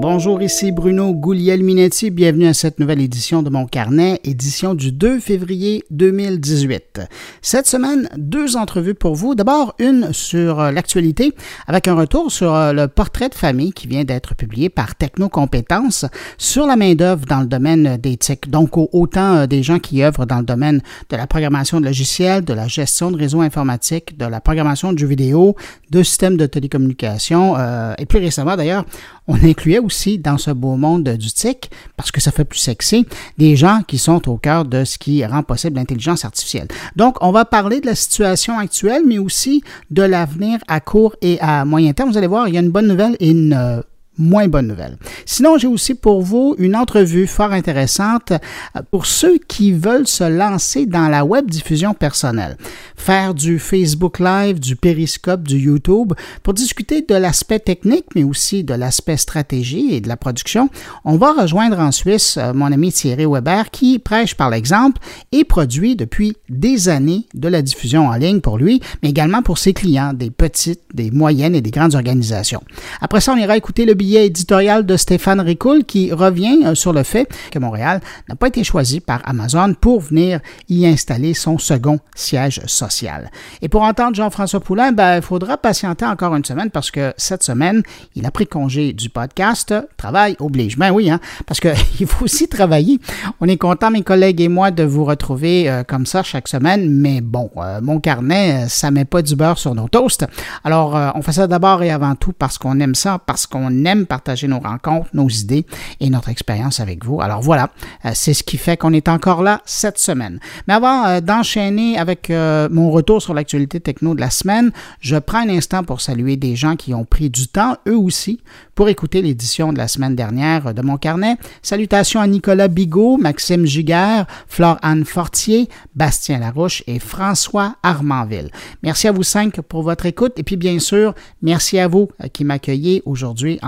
Bonjour, ici Bruno Gouliel-Minetti. Bienvenue à cette nouvelle édition de mon carnet, édition du 2 février 2018. Cette semaine, deux entrevues pour vous. D'abord, une sur euh, l'actualité avec un retour sur euh, le portrait de famille qui vient d'être publié par Technocompétences sur la main-d'œuvre dans le domaine des TIC. Donc, autant euh, des gens qui œuvrent dans le domaine de la programmation de logiciels, de la gestion de réseaux informatiques, de la programmation de jeux vidéo, de systèmes de télécommunication et plus récemment d'ailleurs, on incluait aussi dans ce beau monde du TIC, parce que ça fait plus sexy, des gens qui sont au cœur de ce qui rend possible l'intelligence artificielle. Donc, on va parler de la situation actuelle, mais aussi de l'avenir à court et à moyen terme. Vous allez voir, il y a une bonne nouvelle et une euh, moins bonne nouvelle. Sinon, j'ai aussi pour vous une entrevue fort intéressante euh, pour ceux qui veulent se lancer dans la web diffusion personnelle, faire du Facebook Live, du Periscope, du YouTube, pour discuter de l'aspect technique, mais aussi de l'aspect stratégie et de la production. On va rejoindre en Suisse euh, mon ami Thierry Weber qui prêche par l'exemple et produit depuis des années de la diffusion en ligne pour lui, mais également pour ses clients, des petites, des moyennes et des grandes organisations. Après ça, on ira écouter le billet éditorial de Stéphane Ricoul qui revient euh, sur le fait que Montréal n'a pas été choisi par Amazon pour venir y installer son second siège social. Et pour entendre Jean-François Poulain, ben, il faudra patienter encore une semaine parce que cette semaine, il a pris congé du podcast. Travail oblige. Ben oui, hein, parce qu'il faut aussi travailler. On est content, mes collègues et moi, de vous retrouver euh, comme ça chaque semaine, mais bon, euh, mon carnet, ça met pas du beurre sur nos toasts. Alors, on fait ça d'abord et avant tout parce qu'on aime ça, parce qu'on aime partager nos rencontres, nos idées et notre expérience avec vous. Alors voilà, euh, c'est ce qui fait qu'on est encore là cette semaine. Mais avant euh, d'enchaîner avec euh, mon retour sur l'actualité techno de la semaine, je prends un instant pour saluer des gens qui ont pris du temps, eux aussi, pour écouter l'édition de la semaine dernière de mon carnet. Salutations à Nicolas Bigot, Maxime Giguère, Flore-Anne Fortier, Bastien Larouche et François Armanville. Merci à vous cinq pour votre écoute et puis bien sûr, merci à vous qui m'accueillez aujourd'hui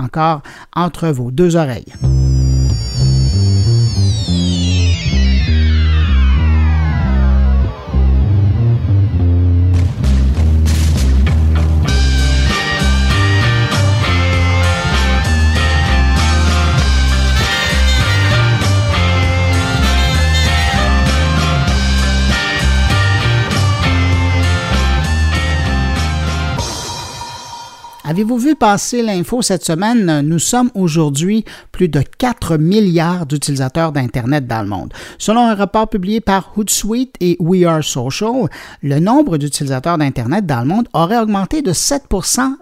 entre vos deux oreilles. Avez-vous vu passer l'info cette semaine? Nous sommes aujourd'hui plus de 4 milliards d'utilisateurs d'Internet dans le monde. Selon un rapport publié par Hootsuite et We Are Social, le nombre d'utilisateurs d'Internet dans le monde aurait augmenté de 7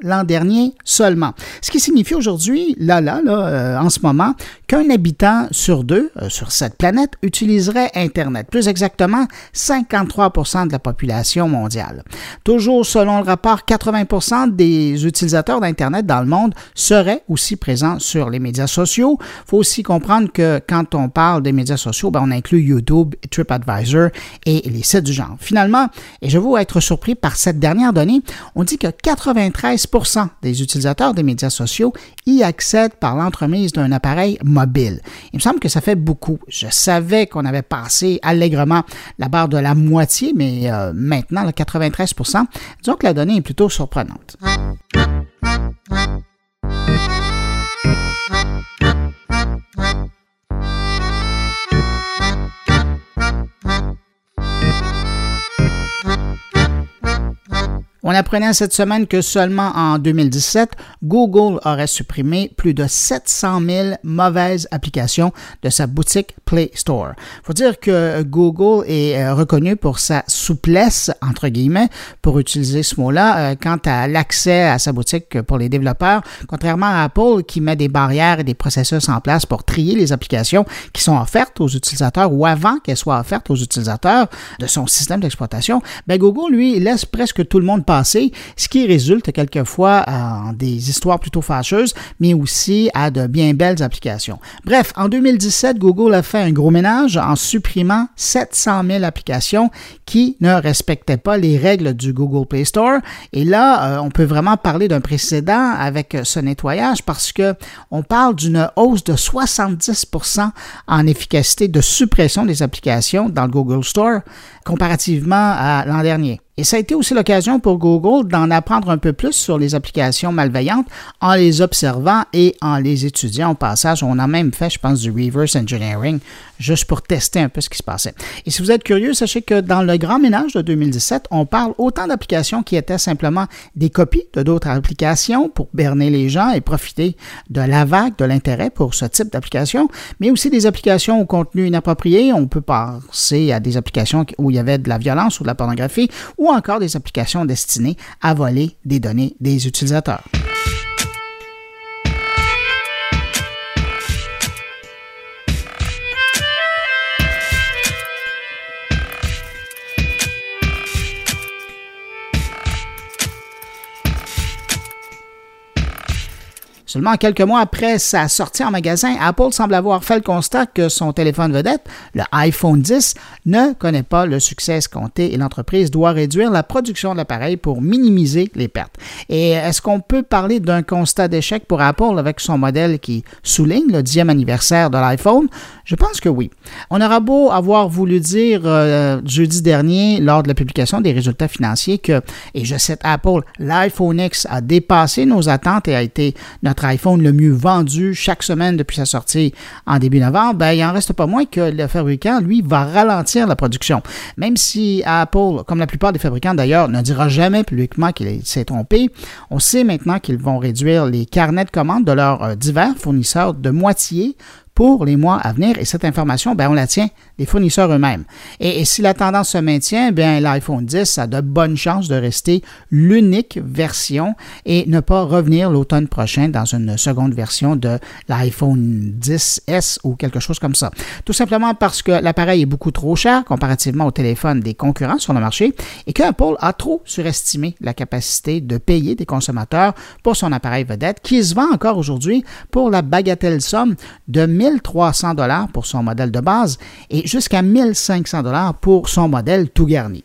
l'an dernier seulement. Ce qui signifie aujourd'hui, là, là, là, euh, en ce moment, qu'un habitant sur deux euh, sur cette planète utiliserait Internet. Plus exactement, 53% de la population mondiale. Toujours selon le rapport, 80% des utilisateurs d'Internet dans le monde seraient aussi présents sur les médias sociaux. Il faut aussi comprendre que quand on parle des médias sociaux, ben, on inclut YouTube, TripAdvisor et les sites du genre. Finalement, et je vais être surpris par cette dernière donnée, on dit que 93 des utilisateurs des médias sociaux y accèdent par l'entremise d'un appareil mobile. Il me semble que ça fait beaucoup. Je savais qu'on avait passé allègrement la barre de la moitié, mais euh, maintenant, le 93 disons que la donnée est plutôt surprenante. Thank you. On apprenait cette semaine que seulement en 2017, Google aurait supprimé plus de 700 000 mauvaises applications de sa boutique Play Store. Il faut dire que Google est euh, reconnu pour sa souplesse, entre guillemets, pour utiliser ce mot-là, euh, quant à l'accès à sa boutique pour les développeurs, contrairement à Apple qui met des barrières et des processus en place pour trier les applications qui sont offertes aux utilisateurs ou avant qu'elles soient offertes aux utilisateurs de son système d'exploitation. Ben Google, lui, laisse presque tout le monde ce qui résulte quelquefois en des histoires plutôt fâcheuses, mais aussi à de bien belles applications. Bref, en 2017, Google a fait un gros ménage en supprimant 700 000 applications qui ne respectaient pas les règles du Google Play Store. Et là, euh, on peut vraiment parler d'un précédent avec ce nettoyage parce que on parle d'une hausse de 70% en efficacité de suppression des applications dans le Google Store comparativement à l'an dernier. Et ça a été aussi l'occasion pour Google d'en apprendre un peu plus sur les applications malveillantes en les observant et en les étudiant au passage. On a même fait, je pense, du reverse engineering juste pour tester un peu ce qui se passait. Et si vous êtes curieux, sachez que dans le grand ménage de 2017, on parle autant d'applications qui étaient simplement des copies de d'autres applications pour berner les gens et profiter de la vague de l'intérêt pour ce type d'application, mais aussi des applications au contenu inapproprié. On peut penser à des applications où il y avait de la violence ou de la pornographie, ou encore des applications destinées à voler des données des utilisateurs. Seulement quelques mois après sa sortie en magasin, Apple semble avoir fait le constat que son téléphone vedette, le iPhone 10, ne connaît pas le succès escompté et l'entreprise doit réduire la production de l'appareil pour minimiser les pertes. Et est-ce qu'on peut parler d'un constat d'échec pour Apple avec son modèle qui souligne le dixième anniversaire de l'iPhone? Je pense que oui. On aura beau avoir voulu dire euh, jeudi dernier, lors de la publication des résultats financiers, que, et je cite Apple, l'iPhone X a dépassé nos attentes et a été notre iPhone le mieux vendu chaque semaine depuis sa sortie en début novembre, ben, il n'en reste pas moins que le fabricant, lui, va ralentir la production. Même si Apple, comme la plupart des fabricants d'ailleurs, ne dira jamais publiquement qu'il s'est trompé, on sait maintenant qu'ils vont réduire les carnets de commandes de leurs euh, divers fournisseurs de moitié pour les mois à venir. Et cette information, ben, on la tient des fournisseurs eux-mêmes. Et, si la tendance se maintient, bien, l'iPhone 10 a de bonnes chances de rester l'unique version et ne pas revenir l'automne prochain dans une seconde version de l'iPhone 10S ou quelque chose comme ça. Tout simplement parce que l'appareil est beaucoup trop cher comparativement au téléphone des concurrents sur le marché et que Apple a trop surestimé la capacité de payer des consommateurs pour son appareil vedette qui se vend encore aujourd'hui pour la bagatelle somme de 1000 1300 dollars pour son modèle de base et jusqu'à 1500 dollars pour son modèle tout garni.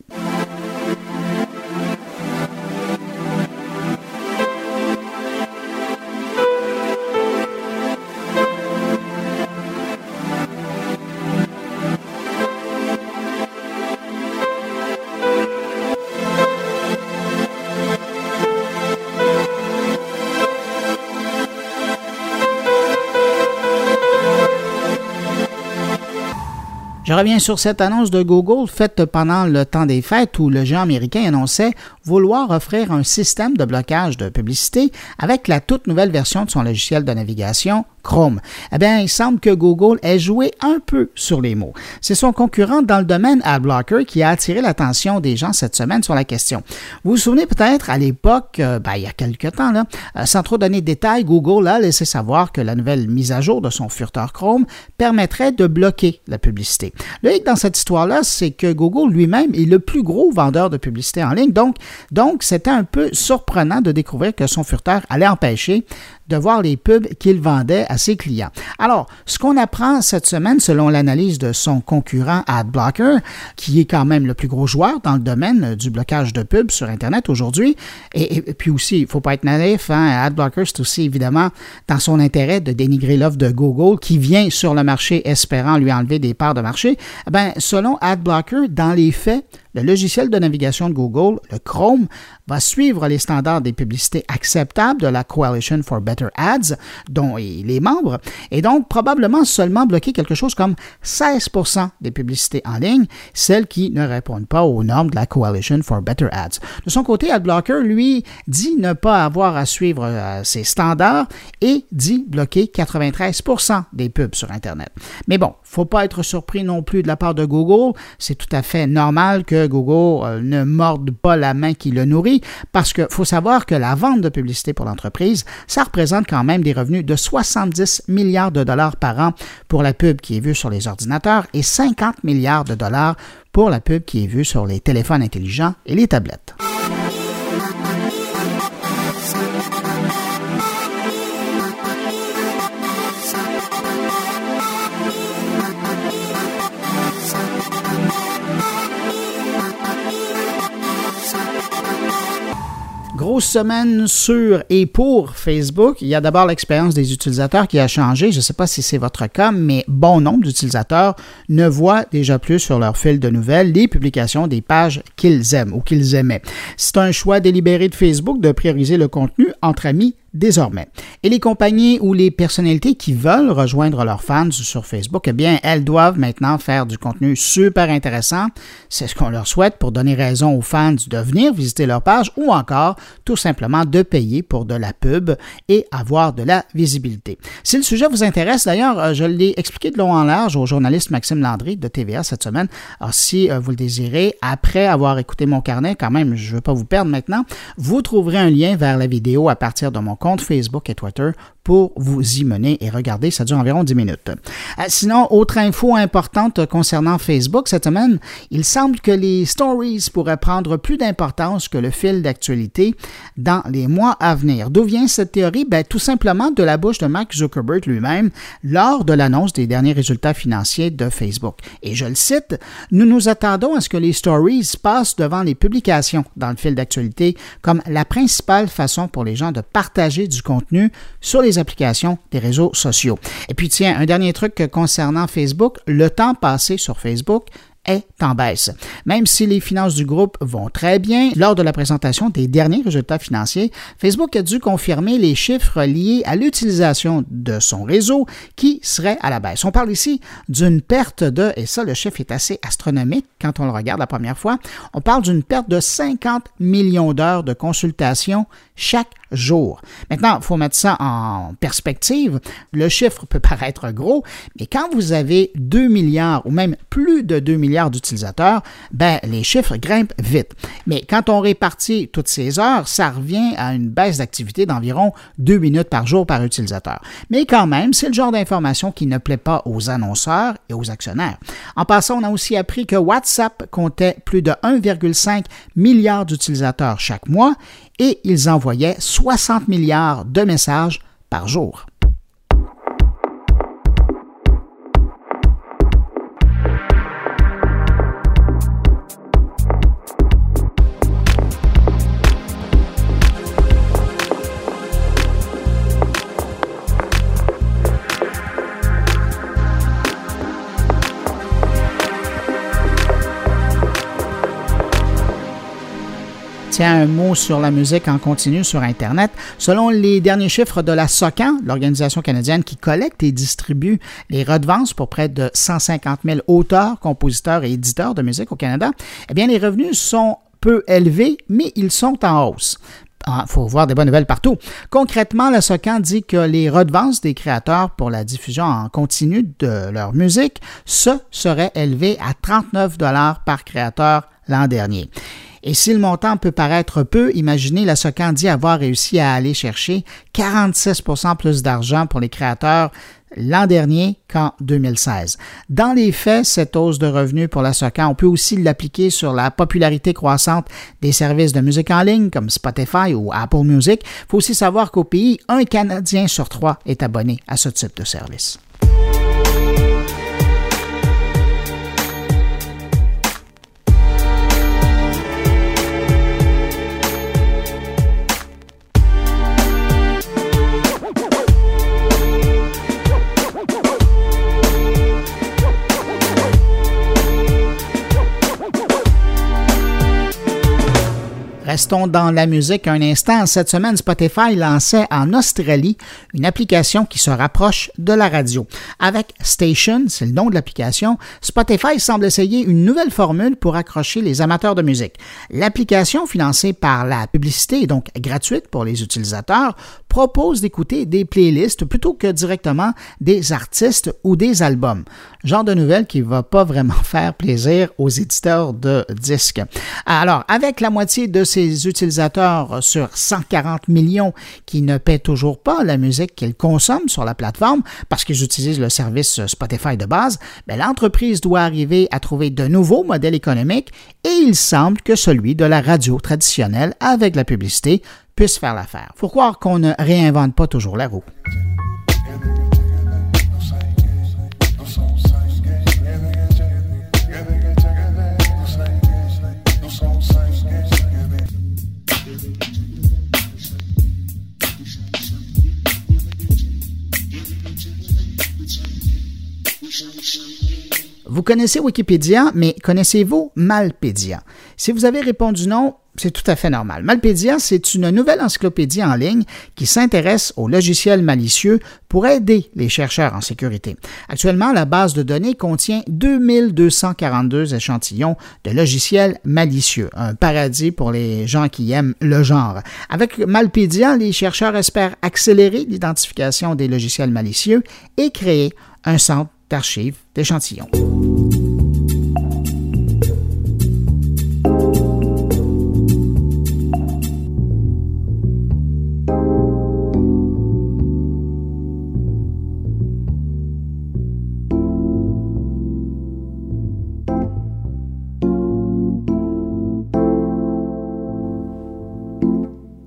Reviens sur cette annonce de Google faite pendant le temps des fêtes où le géant américain annonçait vouloir offrir un système de blocage de publicité avec la toute nouvelle version de son logiciel de navigation Chrome. Eh bien, il semble que Google ait joué un peu sur les mots. C'est son concurrent dans le domaine AdBlocker qui a attiré l'attention des gens cette semaine sur la question. Vous vous souvenez peut-être à l'époque, euh, ben, il y a quelques temps, euh, sans trop donner de détails, Google a laissé savoir que la nouvelle mise à jour de son furteur Chrome permettrait de bloquer la publicité. Le hic dans cette histoire-là, c'est que Google lui-même est le plus gros vendeur de publicité en ligne, donc donc c'était un peu surprenant de découvrir que son furteur allait empêcher de voir les pubs qu'il vendait à ses clients. Alors, ce qu'on apprend cette semaine, selon l'analyse de son concurrent AdBlocker, qui est quand même le plus gros joueur dans le domaine du blocage de pubs sur Internet aujourd'hui, et, puis aussi, il ne faut pas être naïf, hein, AdBlocker, c'est aussi évidemment dans son intérêt de dénigrer l'offre de Google qui vient sur le marché espérant lui enlever des parts de marché. Eh ben, selon AdBlocker, dans les faits, le logiciel de navigation de Google, le Chrome, va suivre les standards des publicités acceptables de la Coalition for Better Ads, dont il est membre, et donc probablement seulement bloquer quelque chose comme 16% des publicités en ligne, celles qui ne répondent pas aux normes de la Coalition for Better Ads. De son côté, AdBlocker, lui, dit ne pas avoir à suivre euh, ces standards et dit bloquer 93% des pubs sur Internet. Mais bon, faut pas être surpris non plus de la part de Google. C'est tout à fait normal que Google euh, ne morde pas la main qui le nourrit parce qu'il faut savoir que la vente de publicité pour l'entreprise, ça représente quand même des revenus de 70 milliards de dollars par an pour la pub qui est vue sur les ordinateurs et 50 milliards de dollars pour la pub qui est vue sur les téléphones intelligents et les tablettes. Grosse semaine sur et pour Facebook. Il y a d'abord l'expérience des utilisateurs qui a changé. Je ne sais pas si c'est votre cas, mais bon nombre d'utilisateurs ne voient déjà plus sur leur fil de nouvelles les publications des pages qu'ils aiment ou qu'ils aimaient. C'est un choix délibéré de Facebook de prioriser le contenu entre amis désormais. Et les compagnies ou les personnalités qui veulent rejoindre leurs fans sur Facebook, eh bien, elles doivent maintenant faire du contenu super intéressant. C'est ce qu'on leur souhaite pour donner raison aux fans de venir visiter leur page ou encore tout simplement de payer pour de la pub et avoir de la visibilité. Si le sujet vous intéresse, d'ailleurs, euh, je l'ai expliqué de long en large au journaliste Maxime Landry de TVA cette semaine. Alors, si euh, vous le désirez, après avoir écouté mon carnet, quand même, je ne veux pas vous perdre maintenant, vous trouverez un lien vers la vidéo à partir de mon compte Facebook et Twitter pour vous y mener et regarder. Ça dure environ 10 minutes. Euh, sinon, autre info importante concernant Facebook cette semaine, il semble que les stories pourraient prendre plus d'importance que le fil d'actualité dans les mois à venir. D'où vient cette théorie? Ben, tout simplement de la bouche de Mark Zuckerberg lui-même lors de l'annonce des derniers résultats financiers de Facebook. Et je le cite, Nous nous attendons à ce que les stories passent devant les publications dans le fil d'actualité comme la principale façon pour les gens de partager du contenu sur les applications des réseaux sociaux. Et puis tiens, un dernier truc concernant Facebook, le temps passé sur Facebook est en baisse. Même si les finances du groupe vont très bien, lors de la présentation des derniers résultats financiers, Facebook a dû confirmer les chiffres liés à l'utilisation de son réseau qui serait à la baisse. On parle ici d'une perte de, et ça le chiffre est assez astronomique quand on le regarde la première fois, on parle d'une perte de 50 millions d'heures de consultation chaque jour. Maintenant, il faut mettre ça en perspective. Le chiffre peut paraître gros, mais quand vous avez 2 milliards ou même plus de 2 milliards d'utilisateurs, ben, les chiffres grimpent vite. Mais quand on répartit toutes ces heures, ça revient à une baisse d'activité d'environ 2 minutes par jour par utilisateur. Mais quand même, c'est le genre d'information qui ne plaît pas aux annonceurs et aux actionnaires. En passant, on a aussi appris que WhatsApp comptait plus de 1,5 milliard d'utilisateurs chaque mois et ils envoyaient 60 milliards de messages par jour. Tiens, un mot sur la musique en continu sur Internet. Selon les derniers chiffres de la SOCAN, l'organisation canadienne qui collecte et distribue les redevances pour près de 150 000 auteurs, compositeurs et éditeurs de musique au Canada, eh bien, les revenus sont peu élevés, mais ils sont en hausse. Il ah, faut voir des bonnes nouvelles partout. Concrètement, la SOCAN dit que les redevances des créateurs pour la diffusion en continu de leur musique, se seraient élevées à 39 dollars par créateur l'an dernier. Et si le montant peut paraître peu, imaginez la SOCAN dit avoir réussi à aller chercher 46% plus d'argent pour les créateurs l'an dernier qu'en 2016. Dans les faits, cette hausse de revenus pour la SOCAN, on peut aussi l'appliquer sur la popularité croissante des services de musique en ligne comme Spotify ou Apple Music. Il faut aussi savoir qu'au pays, un Canadien sur trois est abonné à ce type de service. Restons dans la musique un instant. Cette semaine, Spotify lançait en Australie une application qui se rapproche de la radio. Avec Station, c'est le nom de l'application, Spotify semble essayer une nouvelle formule pour accrocher les amateurs de musique. L'application, financée par la publicité et donc gratuite pour les utilisateurs, propose d'écouter des playlists plutôt que directement des artistes ou des albums. Genre de nouvelle qui va pas vraiment faire plaisir aux éditeurs de disques. Alors, avec la moitié de ces utilisateurs sur 140 millions qui ne paient toujours pas la musique qu'ils consomment sur la plateforme parce qu'ils utilisent le service Spotify de base, ben, l'entreprise doit arriver à trouver de nouveaux modèles économiques et il semble que celui de la radio traditionnelle avec la publicité puisse faire l'affaire. Faut croire qu'on ne réinvente pas toujours la roue. Vous connaissez Wikipédia, mais connaissez-vous Malpédia? Si vous avez répondu non, c'est tout à fait normal. Malpédia, c'est une nouvelle encyclopédie en ligne qui s'intéresse aux logiciels malicieux pour aider les chercheurs en sécurité. Actuellement, la base de données contient 2242 échantillons de logiciels malicieux, un paradis pour les gens qui aiment le genre. Avec Malpédia, les chercheurs espèrent accélérer l'identification des logiciels malicieux et créer un centre d'archives d'échantillons.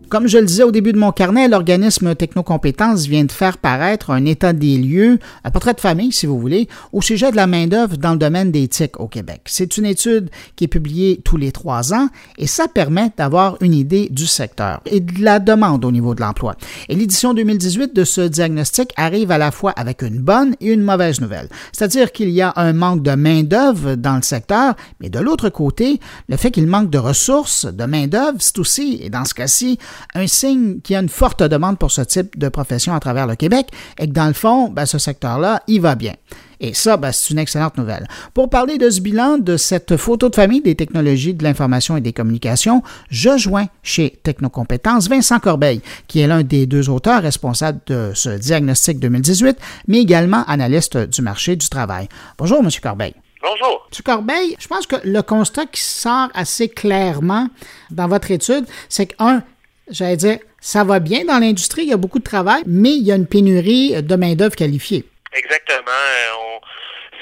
Comme je le disais au début de mon carnet, l'organisme Technocompétences vient de faire paraître un état des lieux, un portrait de famille, si vous voulez, au sujet de la main-d'œuvre dans le domaine des TIC au Québec. C'est une étude qui est publiée tous les trois ans et ça permet d'avoir une idée du secteur et de la demande au niveau de l'emploi. Et l'édition 2018 de ce diagnostic arrive à la fois avec une bonne et une mauvaise nouvelle. C'est-à-dire qu'il y a un manque de main-d'œuvre dans le secteur, mais de l'autre côté, le fait qu'il manque de ressources, de main-d'œuvre, c'est aussi, et dans ce cas-ci, un signe qu'il y a une forte demande pour ce type de profession à travers le Québec et que dans le fond, ben, ce secteur-là, il va bien. Et ça, ben, c'est une excellente nouvelle. Pour parler de ce bilan, de cette photo de famille des technologies de l'information et des communications, je joins chez Technocompétences Vincent Corbeil, qui est l'un des deux auteurs responsables de ce diagnostic 2018, mais également analyste du marché du travail. Bonjour, M. Corbeil. Bonjour. M. Corbeil, je pense que le constat qui sort assez clairement dans votre étude, c'est qu'un, j'allais dire, ça va bien dans l'industrie, il y a beaucoup de travail, mais il y a une pénurie de main-d'œuvre qualifiée. Exactement. Euh,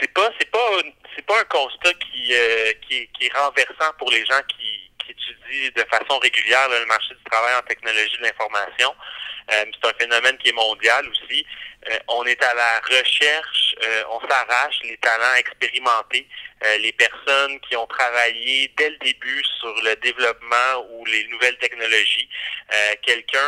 c'est pas, c'est pas, c'est pas un constat qui, euh, qui, est renversant pour les gens qui, qui étudient de façon régulière le marché du travail en technologie de l'information. Euh, c'est un phénomène qui est mondial aussi. Euh, on est à la recherche, euh, on s'arrache les talents expérimentés, les personnes qui ont travaillé dès le début sur le développement ou les nouvelles technologies. Quelqu'un,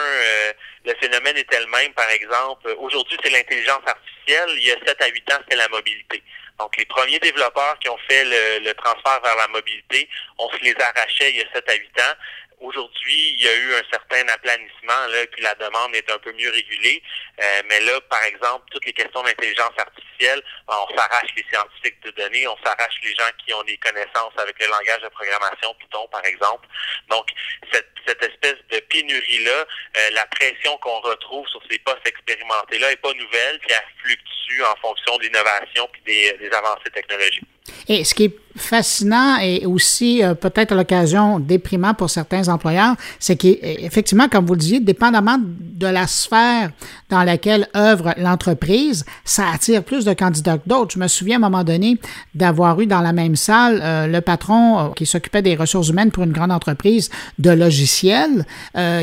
le phénomène est elle-même, par exemple, aujourd'hui c'est l'intelligence artificielle, il y a 7 à 8 ans c'était la mobilité. Donc, les premiers développeurs qui ont fait le, le, transfert vers la mobilité, on se les arrachait il y a 7 à 8 ans. Aujourd'hui, il y a eu un certain aplanissement, là, puis la demande est un peu mieux régulée. Euh, mais là, par exemple, toutes les questions d'intelligence artificielle, ben, on s'arrache les scientifiques de données, on s'arrache les gens qui ont des connaissances avec le langage de programmation Python, par exemple. Donc, cette, cette espèce de pénurie-là, euh, la pression qu'on retrouve sur ces postes expérimentés-là est pas nouvelle, puis elle fluctue en fonction de l'innovation puis des, des avancées technologiques. Et ce qui est fascinant et aussi euh, peut-être l'occasion déprimant pour certains employeurs, c'est qu'effectivement, comme vous le disiez, dépendamment de la sphère dans laquelle œuvre l'entreprise, ça attire plus de candidats que d'autres. Je me souviens à un moment donné d'avoir eu dans la même salle euh, le patron euh, qui s'occupait des ressources humaines pour une grande entreprise de logiciels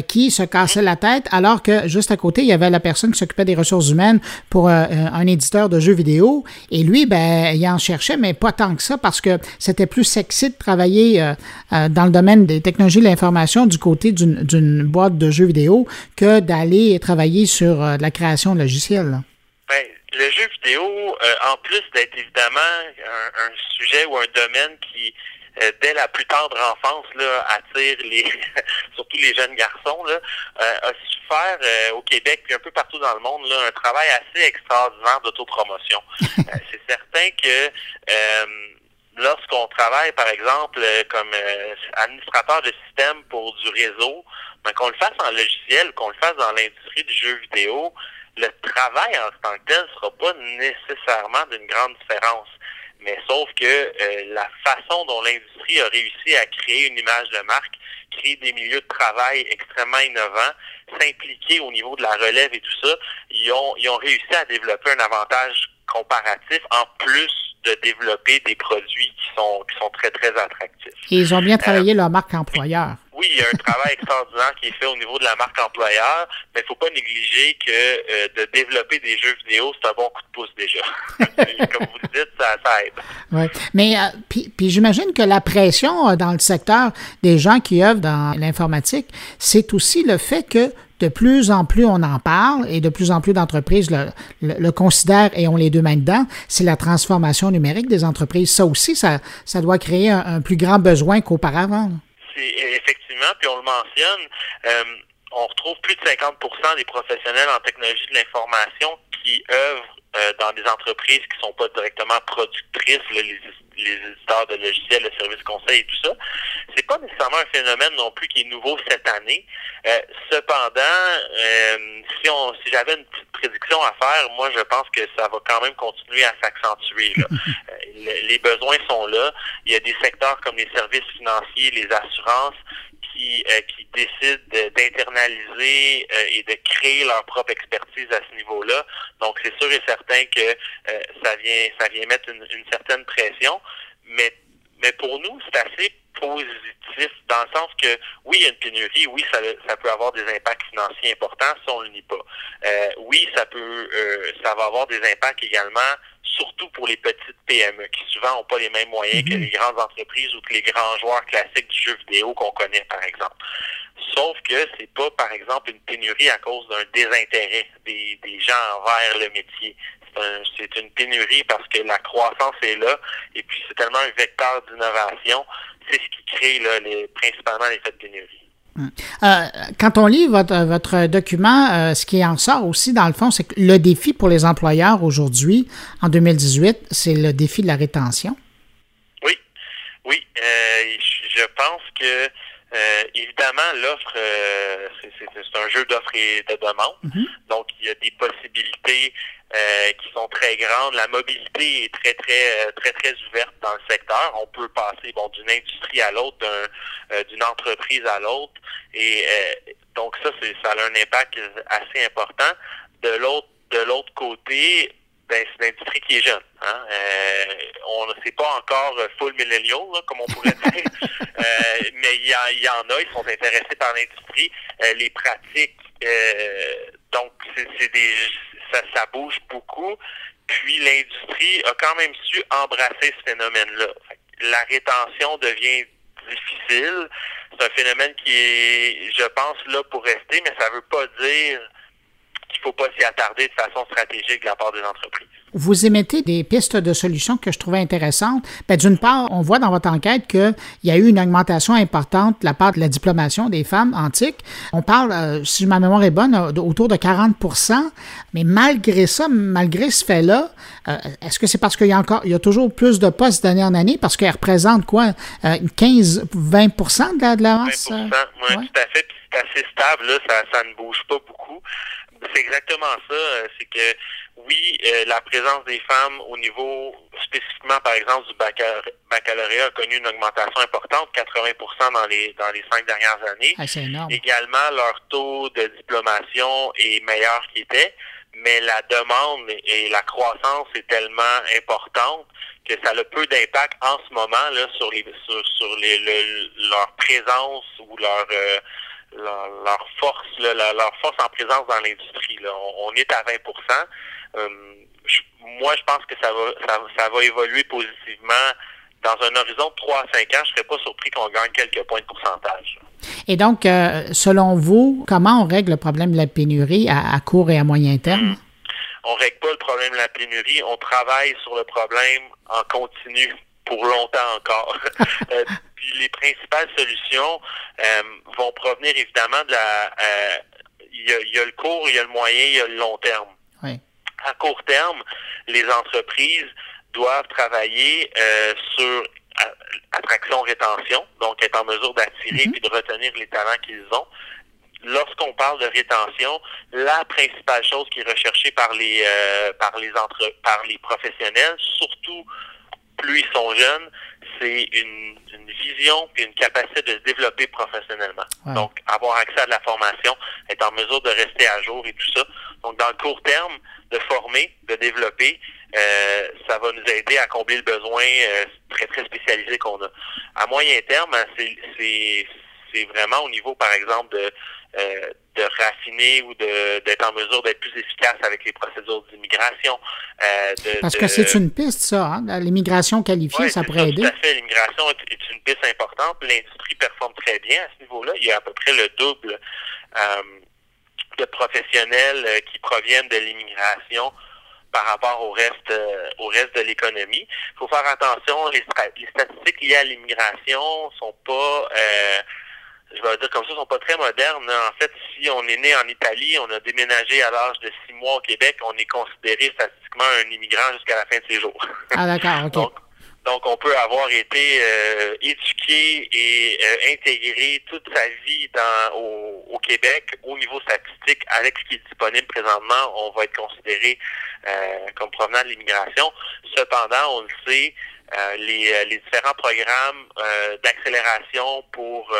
qui se cassait la tête alors que juste à côté, il y avait la personne qui s'occupait des ressources humaines pour un éditeur de jeux vidéo et lui, ben, il en cherchait, mais pas tant que ça parce que c'était plus sexy de travailler euh, euh, dans le domaine des technologies de l'information du côté d'une boîte de jeux vidéo que d'aller travailler sur euh, la création de logiciels. Ben, le jeu vidéo, en plus d'être évidemment un, sujet ou un domaine qui dès la plus tendre enfance là, attire les surtout les jeunes garçons là, a su faire au Québec puis un peu partout dans le monde là, un travail assez extraordinaire d'autopromotion. c'est certain que lorsqu'on travaille, par exemple, euh, comme euh, administrateur de système pour du réseau, ben, qu'on le fasse en logiciel, qu'on le fasse dans l'industrie du jeu vidéo, le travail en tant que tel sera pas nécessairement d'une grande différence. Mais sauf que euh, la façon dont l'industrie a réussi à créer une image de marque, créer des milieux de travail extrêmement innovants, s'impliquer au niveau de la relève et tout ça, ils ont, ils ont réussi à développer un avantage comparatif en plus de développer des produits qui sont, qui sont très, très attractifs. Et ils ont bien travaillé euh, leur marque employeur. Oui, il y a un travail extraordinaire qui est fait au niveau de la marque employeur, mais il ne faut pas négliger que euh, de développer des jeux vidéo, c'est un bon coup de pouce déjà. Comme vous dites, ça, aide. Oui, mais euh, puis, puis j'imagine que la pression dans le secteur des gens qui œuvrent dans l'informatique, c'est aussi le fait que de plus en plus on en parle et de plus en plus d'entreprises le, le, considèrent et ont les deux mains dedans, c'est la transformation numérique des entreprises. Ça aussi, ça, ça doit créer un, plus grand besoin qu'auparavant. Effectivement, puis on le mentionne, euh, on retrouve plus de 50% des professionnels en technologie de l'information qui œuvrent euh, dans des entreprises qui sont pas directement productrices, les, éditeurs de logiciels, le service conseil et tout ça. C'est pas nécessairement un phénomène non plus qui est nouveau cette année. Euh, cependant, euh, si on si j'avais une petite prédiction à faire, moi je pense que ça va quand même continuer à s'accentuer. les besoins sont là. Il y a des secteurs comme les services financiers, les assurances qui, euh, qui décident d'internaliser euh, et de créer leur propre expertise à ce niveau-là. Donc, c'est sûr et certain que euh, ça vient ça vient mettre une, une, certaine pression, mais mais pour nous, c'est assez positif dans le sens que oui, il y a une pénurie, oui, ça, ça peut avoir des impacts financiers importants, si on ne le nie pas. Euh, oui, ça peut ça va avoir des impacts également surtout pour les petites PME qui souvent n'ont pas les mêmes moyens que mhm. les grandes entreprises ou que les grands joueurs classiques du jeu vidéo qu'on connaît, par exemple. Sauf que c'est pas, par exemple, une pénurie à cause d'un désintérêt des, des gens envers le métier. C'est une pénurie parce que la croissance est là et puis c'est tellement un vecteur d'innovation. C'est ce qui crée là, les, principalement l'effet de pénurie. Euh, quand on lit votre, votre document, euh, ce qui en sort aussi, dans le fond, c'est que le défi pour les employeurs aujourd'hui, en 2018, c'est le défi de la rétention. Oui, oui. Euh, je pense que, évidemment, l'offre, c'est un jeu d'offres et de demande. Mm-hmm. Donc, il y a des possibilités euh, qui sont très grandes. La mobilité est très, très, euh, très, très ouverte dans le secteur. On peut passer bon d'une industrie à l'autre, euh, d'une entreprise à l'autre. Et donc ça, ça a un impact assez important. De l'autre de l'autre côté, ben, c'est une industrie qui est jeune. Hein? on ne sait pas encore full millennial, comme on pourrait dire, mais il y, y, en a, ils sont intéressés par l'industrie, les pratiques. donc, c'est des ça, bouge beaucoup. Puis l'industrie a quand même su embrasser ce phénomène-là. La rétention devient difficile. C'est un phénomène qui est, je pense, là pour rester, mais ça ne veut pas dire qu'il ne faut pas s'y attarder de façon stratégique de la part des entreprises. Vous émettez des pistes de solutions que je trouvais intéressantes. Ben, D'une part, on voit dans votre enquête qu'il y a eu une augmentation importante de la part de la diplomation des femmes antiques. On parle, euh, si ma mémoire est bonne, autour de 40 mais malgré ça, malgré ce fait-là, euh, est-ce que c'est parce qu'il y a encore, il y a toujours plus de postes d'année en année? Parce qu'elles représentent quoi, 15-20 euh, de la, de la masse? 20 oui, tout à fait. c'est assez stable, là, ça, ça ne bouge pas beaucoup. C'est exactement ça. C'est que oui, euh, la présence des femmes au niveau spécifiquement, par exemple, du baccalauréat a connu une augmentation importante, 80% dans les dans les cinq dernières années. Ah, énorme. Également, leur taux de diplomation est meilleur qu'il était, mais la demande et la croissance est tellement importante que ça a peu d'impact en ce moment là sur les sur, sur les, leur présence ou leur euh, leur, force, leur force en présence dans l'industrie. On, on, est à 20% euh, moi, je pense que ça va, ça, va évoluer positivement. Dans un horizon de 3 à 5 ans, je ne serais pas surpris qu'on gagne quelques points de pourcentage. Et donc, euh, selon vous, comment on règle le problème de la pénurie à, court et à moyen terme? Hmm. On ne règle pas le problème de la pénurie. On travaille sur le problème en continu pour longtemps encore. Euh, puis les principales solutions vont provenir évidemment de la... Il y, y, a, le court, il y a le moyen, il y a le long terme. Oui à court terme, les entreprises doivent travailler euh, sur attraction-rétention, donc être en mesure d'attirer et mhm. de retenir les talents qu'ils ont. Lorsqu'on parle de rétention, la principale chose qui est recherchée par les euh, par les entre par les professionnels, surtout plus ils sont jeunes, c'est une, vision et une capacité de se développer professionnellement. Donc, avoir accès à de la formation, être en mesure de rester à jour et tout ça. Donc, dans le court terme, de former, de développer, euh, ça va nous aider à combler le besoin euh, très, très spécialisé qu'on a. À moyen terme, hein, c'est vraiment au niveau, par exemple, de, euh, de raffiner ou d'être en mesure d'être plus efficace avec les procédures d'immigration. Parce que c'est une piste, ça, hein? l'immigration qualifiée, ça pourrait aider. Tout à fait, l'immigration est, une piste importante. L'industrie performe très bien à ce niveau-là. Il y a à peu près le double de professionnels qui proviennent de l'immigration par rapport au reste au reste de l'économie. Il faut faire attention, les, les statistiques liées à l'immigration sont pas vais dire comme ça, sont pas très modernes. En fait, si on est né en Italie, on a déménagé à l'âge de six mois au Québec, on est considéré statistiquement un immigrant jusqu'à la fin de ses jours. Ah d'accord, ok. Donc, on peut avoir été euh, éduqué et euh, intégré toute sa vie dans, au, au, Québec au niveau statistique avec ce qui est disponible présentement, on va être considéré euh, comme provenant de l'immigration. Cependant, on le sait, euh, les, euh, les, différents programmes euh, d'accélération pour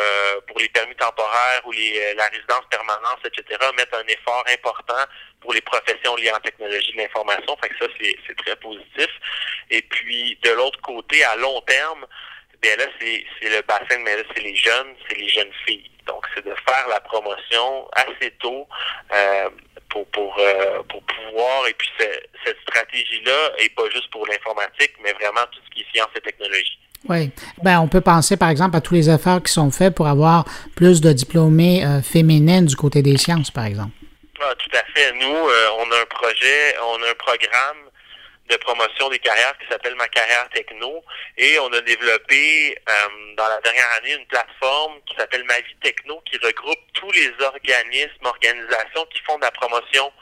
pour les permis temporaires ou les, la résidence permanente, etc., mettent un effort important pour les professions liées en technologie de l'information. Fait que ça, c'est très positif. Et puis, de l'autre côté, à long terme, bien là, c'est le bassin, mais là, c'est les jeunes, c'est les jeunes filles. Donc, c'est de faire la promotion assez tôt euh, pour, pour, euh, pour pouvoir, et puis cette stratégie-là est pas juste pour l'informatique, mais vraiment tout ce qui est sciences et technologies. Oui. Ben, on peut penser, par exemple, à tous les efforts qui sont faits pour avoir plus de diplômés euh, féminines du côté des sciences, par exemple. Ah, tout à fait. Nous, on a un projet, on a un programme de promotion des carrières qui s'appelle Ma carrière techno et on a développé euh, dans la dernière année une plateforme qui s'appelle Ma vie techno qui regroupe tous les organismes, organisations qui font de la promotion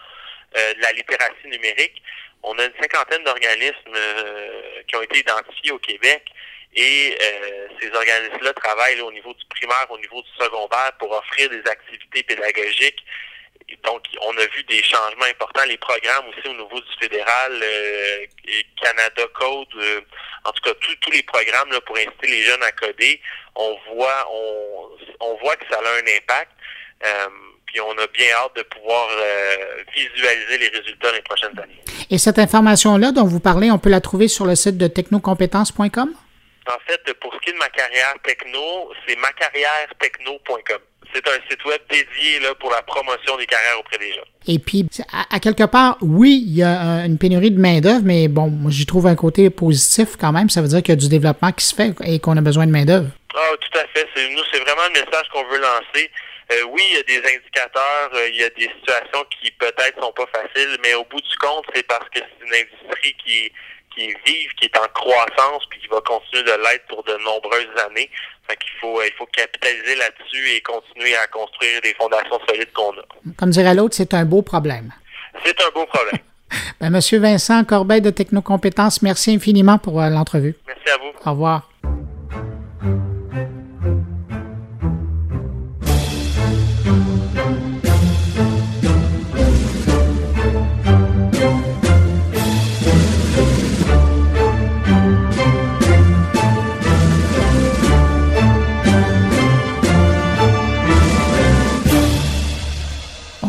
euh, de la littératie numérique. On a une cinquantaine d'organismes euh, qui ont été identifiés au Québec et ces organismes-là travaillent au niveau du primaire, au niveau du secondaire pour offrir des activités pédagogiques donc, on a vu des changements importants. Les programmes aussi au niveau du fédéral, euh, Canada Code, euh, en tout cas tous les programmes là, pour inciter les jeunes à coder, on voit, on, on voit que ça a un impact. Euh, puis on a bien hâte de pouvoir visualiser les résultats dans les prochaines années. Et cette information-là dont vous parlez, on peut la trouver sur le site de technocompétences.com? En fait, pour ce qui est de ma carrière techno, c'est macarrièretechno.com c'est un site web dédié là, pour la promotion des carrières auprès des jeunes. Et puis, à, quelque part, oui, il y a une pénurie de main-d'œuvre, mais bon, j'y trouve un côté positif quand même. Ça veut dire qu'il y a du développement qui se fait et qu'on a besoin de main-d'œuvre. Ah, tout à fait. nous, c'est vraiment le message qu'on veut lancer. Euh, oui, il y a des indicateurs, euh, il y a des situations qui peut-être sont pas faciles, mais au bout du compte, c'est parce que c'est une industrie qui qui est vive, qui est en croissance, puis qui va continuer de l'être pour de nombreuses années. Fait qu'il faut, il faut capitaliser là-dessus et continuer à construire des fondations solides qu'on a. Comme dirait l'autre, c'est un beau problème. C'est un beau problème. ben, Monsieur Vincent Corbeil de Technocompétences, merci infiniment pour euh, l'entrevue. Merci à vous. Au revoir.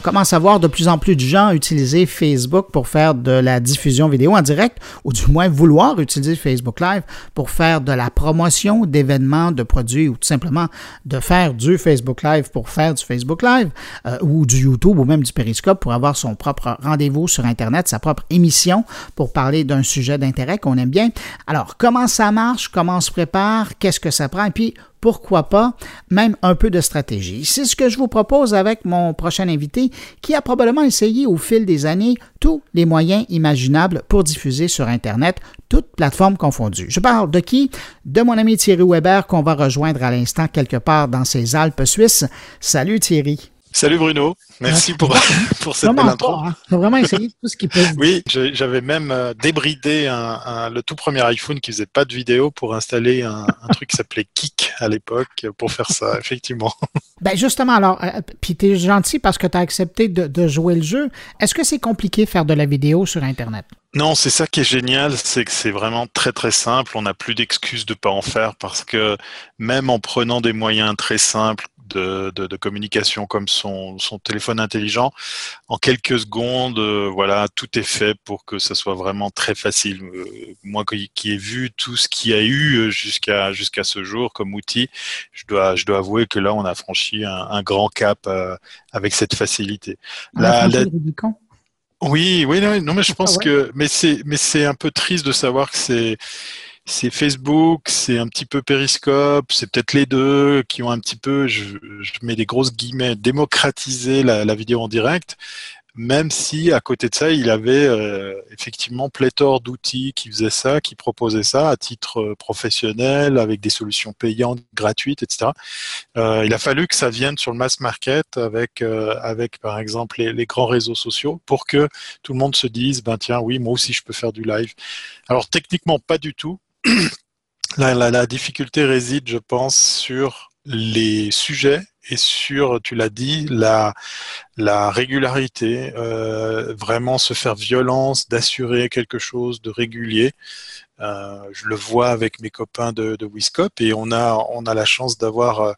Commence à voir de plus en plus de gens utiliser Facebook pour faire de la diffusion vidéo en direct, ou du moins vouloir utiliser Facebook Live pour faire de la promotion d'événements, de produits, ou tout simplement de faire du Facebook Live pour faire du Facebook Live, euh, ou du YouTube, ou même du Periscope pour avoir son propre rendez-vous sur Internet, sa propre émission pour parler d'un sujet d'intérêt qu'on aime bien. Alors, comment ça marche, comment on se prépare, qu'est-ce que ça prend, et puis pourquoi pas même un peu de stratégie. C'est ce que je vous propose avec mon prochain invité qui a probablement essayé au fil des années tous les moyens imaginables pour diffuser sur Internet, toutes plateformes confondues. Je parle de qui? De mon ami Thierry Weber qu'on va rejoindre à l'instant quelque part dans ces Alpes suisses. Salut Thierry. Salut Bruno, merci pour, pour cette belle intro. Hein. vraiment essayer tout ce qui peut. oui, j'avais même euh, débridé un, le tout premier iPhone qui faisait pas de vidéo pour installer un, truc qui s'appelait Kik à l'époque pour faire ça, effectivement. Ben justement, alors, euh, puis tu es gentil parce que tu as accepté de, de jouer le jeu. Est-ce que c'est compliqué faire de la vidéo sur Internet? Non, c'est ça qui est génial, c'est que c'est vraiment très très simple. On n'a plus d'excuses de pas en faire parce que même en prenant des moyens très simples de, de, communication comme son, son, téléphone intelligent. En quelques secondes, euh, voilà, tout est fait pour que ça soit vraiment très facile. Euh, moi qui, ai vu tout ce qu'il y a eu euh, jusqu'à jusqu'à ce jour comme outil, je dois je dois avouer que là on a franchi un, grand cap avec cette facilité. La, oui, oui, non, mais je pense ah que, mais c'est, mais c'est un peu triste de savoir que c'est, c'est Facebook, c'est un petit peu Periscope, c'est peut-être les deux qui ont un petit peu, je, mets des grosses guillemets, démocratisé la, la vidéo en direct même si à côté de ça, il avait euh, effectivement pléthore d'outils qui faisaient ça, qui proposaient ça à titre euh, professionnel, avec des solutions payantes, gratuites, etc. Euh, il a fallu que ça vienne sur le mass market avec, avec par exemple, les, les, grands réseaux sociaux pour que tout le monde se dise, ben tiens, oui, moi aussi je peux faire du live. Alors techniquement, pas du tout. La, difficulté réside, je pense, sur les sujets et sur, tu l'as dit, la, la régularité, euh, vraiment se faire violence, d'assurer quelque chose de régulier. Euh, je le vois avec mes copains de, de Wiscop et on a, on a la chance d'avoir euh,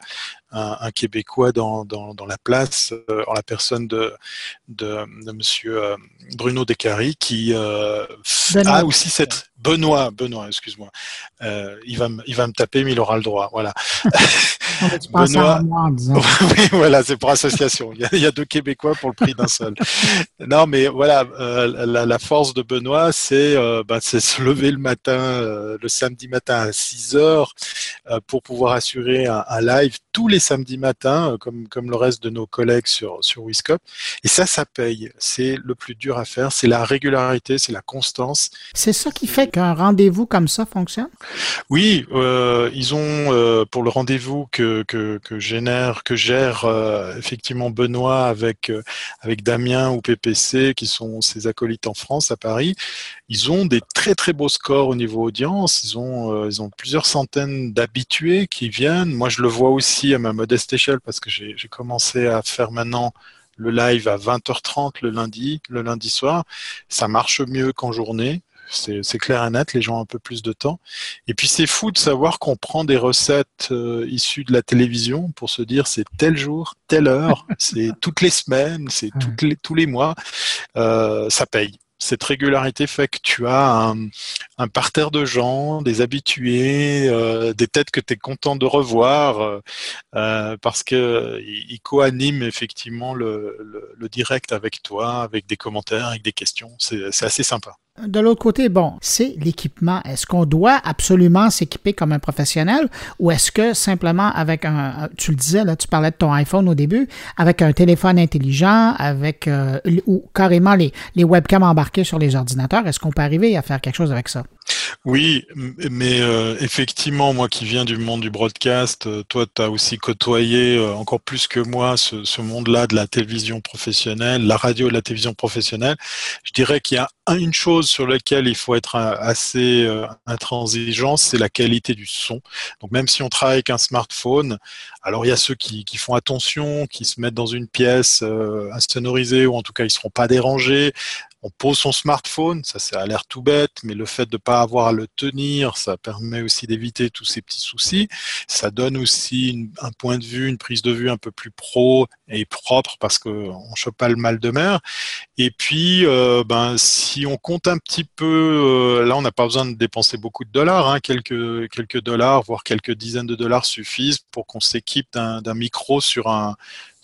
un, un, Québécois dans, dans, dans, la place, euh, en la personne de, de, de Monsieur euh, Bruno Descaries, qui euh, a aussi cette Benoît, Benoît, excuse-moi. il va, il va me taper, mais il aura le droit. Voilà. Benoît. oui, voilà, c'est pour association. Il y, a, il y, a, deux Québécois pour le prix d'un seul. non, mais voilà, la, la, force de Benoît, c'est bah, se lever le matin, le samedi matin à 6 heures, pour pouvoir assurer un, un live tous les samedis matins, euh, comme, comme le reste de nos collègues sur, sur Wiscop. Et ça, ça paye. C'est le plus dur à faire. C'est la régularité, c'est la constance. C'est ça qui fait qu'un rendez-vous comme ça fonctionne? Oui, euh, ils ont, euh, pour le rendez-vous que, que, que, génère, que gère euh, effectivement Benoît avec, avec Damien ou PPC, qui sont ses acolytes en France, à Paris, ils ont des très très beaux scores au niveau audience. Ils ont, ils ont plusieurs centaines d'habitués qui viennent. Moi, je le vois aussi à ma modeste échelle parce que j'ai commencé à faire maintenant le live à 20h30 le lundi, le lundi soir. Ça marche mieux qu'en journée. C'est clair et net, les gens ont un peu plus de temps. Et puis c'est fou de savoir qu'on prend des recettes euh, issues de la télévision pour se dire c'est tel jour, telle heure, c'est toutes les semaines, c'est les, tous les mois, euh, ça paye cette régularité fait que tu as un, parterre de gens, des habitués, euh, des têtes que tu es content de revoir, euh, euh parce que ils co-animent effectivement le, direct avec toi, avec des commentaires, avec des questions. C'est assez sympa. De l'autre côté, bon, c'est l'équipement. Est-ce qu'on doit absolument s'équiper comme un professionnel ou est-ce que simplement avec un, tu le disais, là, tu parlais de ton iPhone au début, avec un téléphone intelligent, avec euh, ou carrément les, les webcams embarqués sur les ordinateurs, est-ce qu'on peut arriver à faire quelque chose avec ça? Oui, mais euh, effectivement, moi qui viens du monde du broadcast, euh, toi, tu as aussi côtoyé euh, encore plus que moi ce, ce monde-là de la télévision professionnelle, la radio et la télévision professionnelle. Je dirais qu'il y a une chose sur laquelle il faut être assez euh, intransigeant, c'est la qualité du son. Donc même si on travaille avec un smartphone, alors il y a ceux qui, qui font attention, qui se mettent dans une pièce euh, insonorisée ou en tout cas ils seront pas dérangés on pose son smartphone, ça, a l'air tout bête, mais le fait de ne pas avoir à le tenir, ça permet aussi d'éviter tous ces petits soucis. Ça donne aussi un point de vue, une prise de vue un peu plus pro et propre parce qu'on ne chope pas le mal de mer. Et puis, euh, ben, si on compte un petit peu, euh, là, on n'a pas besoin de dépenser beaucoup de dollars, hein, quelques, dollars, voire quelques dizaines de dollars suffisent pour qu'on s'équipe d'un micro sur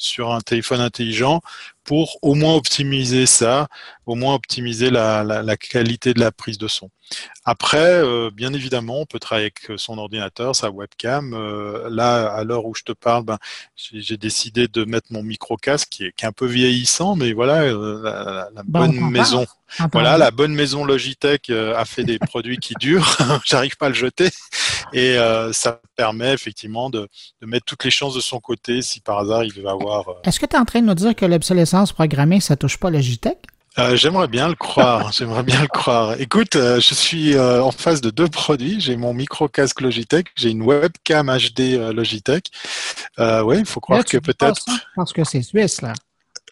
sur un téléphone intelligent pour au moins optimiser ça, au moins optimiser la, la, la qualité de la prise de son. Après, euh, bien évidemment, on peut travailler avec son ordinateur, sa webcam. Euh, là, à l'heure où je te parle, ben, j'ai décidé de mettre mon micro casque qui est, qui est, un peu vieillissant, mais voilà, euh, la, la bon, bonne maison, voilà, la bonne maison Logitech euh, a fait des produits qui durent. J'arrive pas à le jeter, et euh, ça permet effectivement de, de, mettre toutes les chances de son côté si par hasard il va avoir. Euh, Est-ce que tu es en train de nous dire que l'obsolescence programmée, ça touche pas Logitech? Euh, j'aimerais bien le croire. J'aimerais bien le croire. Écoute, euh, je suis euh, en face de deux produits. J'ai mon micro casque Logitech, j'ai une webcam HD Logitech. oui, il faut croire là, que peut-être. Parce que c'est suisse là.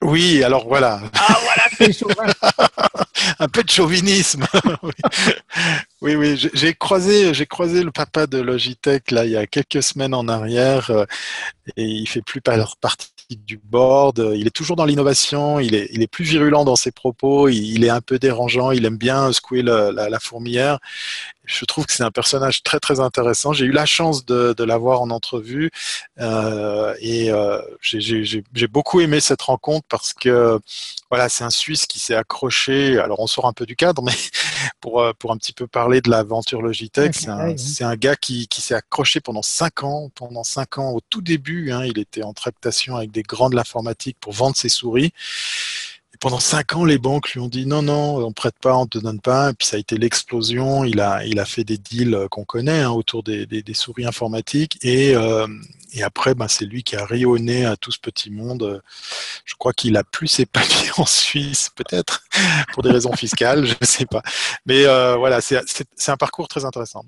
Oui, alors voilà. Ah voilà, Un peu de chauvinisme. oui, oui, j'ai croisé, j'ai croisé le papa de Logitech là il y a quelques semaines en arrière et il fait plus partie du board. Il est toujours dans l'innovation. Il est, il est plus virulent dans ses propos. Il, est un peu dérangeant. Il aime bien secouer la, la, fourmilière. Je trouve que c'est un personnage très très intéressant. J'ai eu la chance de, de l'avoir en entrevue euh, et euh, j'ai beaucoup aimé cette rencontre parce que voilà, c'est un Suisse qui s'est accroché. Alors on sort un peu du cadre, mais pour euh, pour un petit peu parler de l'aventure Logitech, c'est un, un, gars qui, qui s'est accroché pendant cinq ans. Pendant cinq ans, au tout début, hein, il était en tractation avec des grands de l'informatique pour vendre ses souris pendant cinq ans, les banques lui ont dit non, non, on prête pas, on te donne pas. Et puis ça a été l'explosion. Il a, il a fait des deals qu'on connaît hein, autour des, des, des, souris informatiques. Et, euh, et après, ben, c'est lui qui a rayonné à tout ce petit monde. Je crois qu'il a plus épanoui en Suisse, peut-être, pour des raisons fiscales, je ne sais pas. Mais euh, voilà, c'est un parcours très intéressant.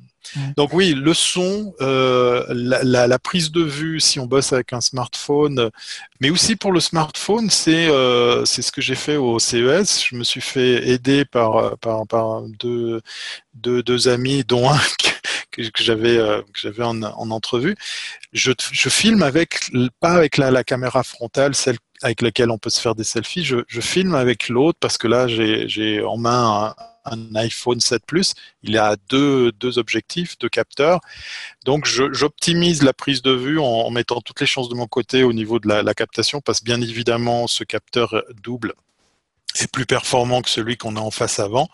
Donc oui, le son, euh, la, la, la, prise de vue, si on bosse avec un smartphone, mais aussi pour le smartphone, c'est euh, ce que j'ai fait au CES. Je me suis fait aider par, par, par deux, deux, deux amis, dont un que, j'avais euh, que j'avais en, en, entrevue. Je, je, filme avec pas avec la, la, caméra frontale, celle avec laquelle on peut se faire des selfies. Je, je filme avec l'autre parce que là j'ai en main un, un, iPhone 7 Plus. Il a deux, deux objectifs, deux capteurs. Donc j'optimise la prise de vue en, en, mettant toutes les chances de mon côté au niveau de la, la captation parce que bien évidemment ce capteur double est plus performant que celui qu'on a en face avant.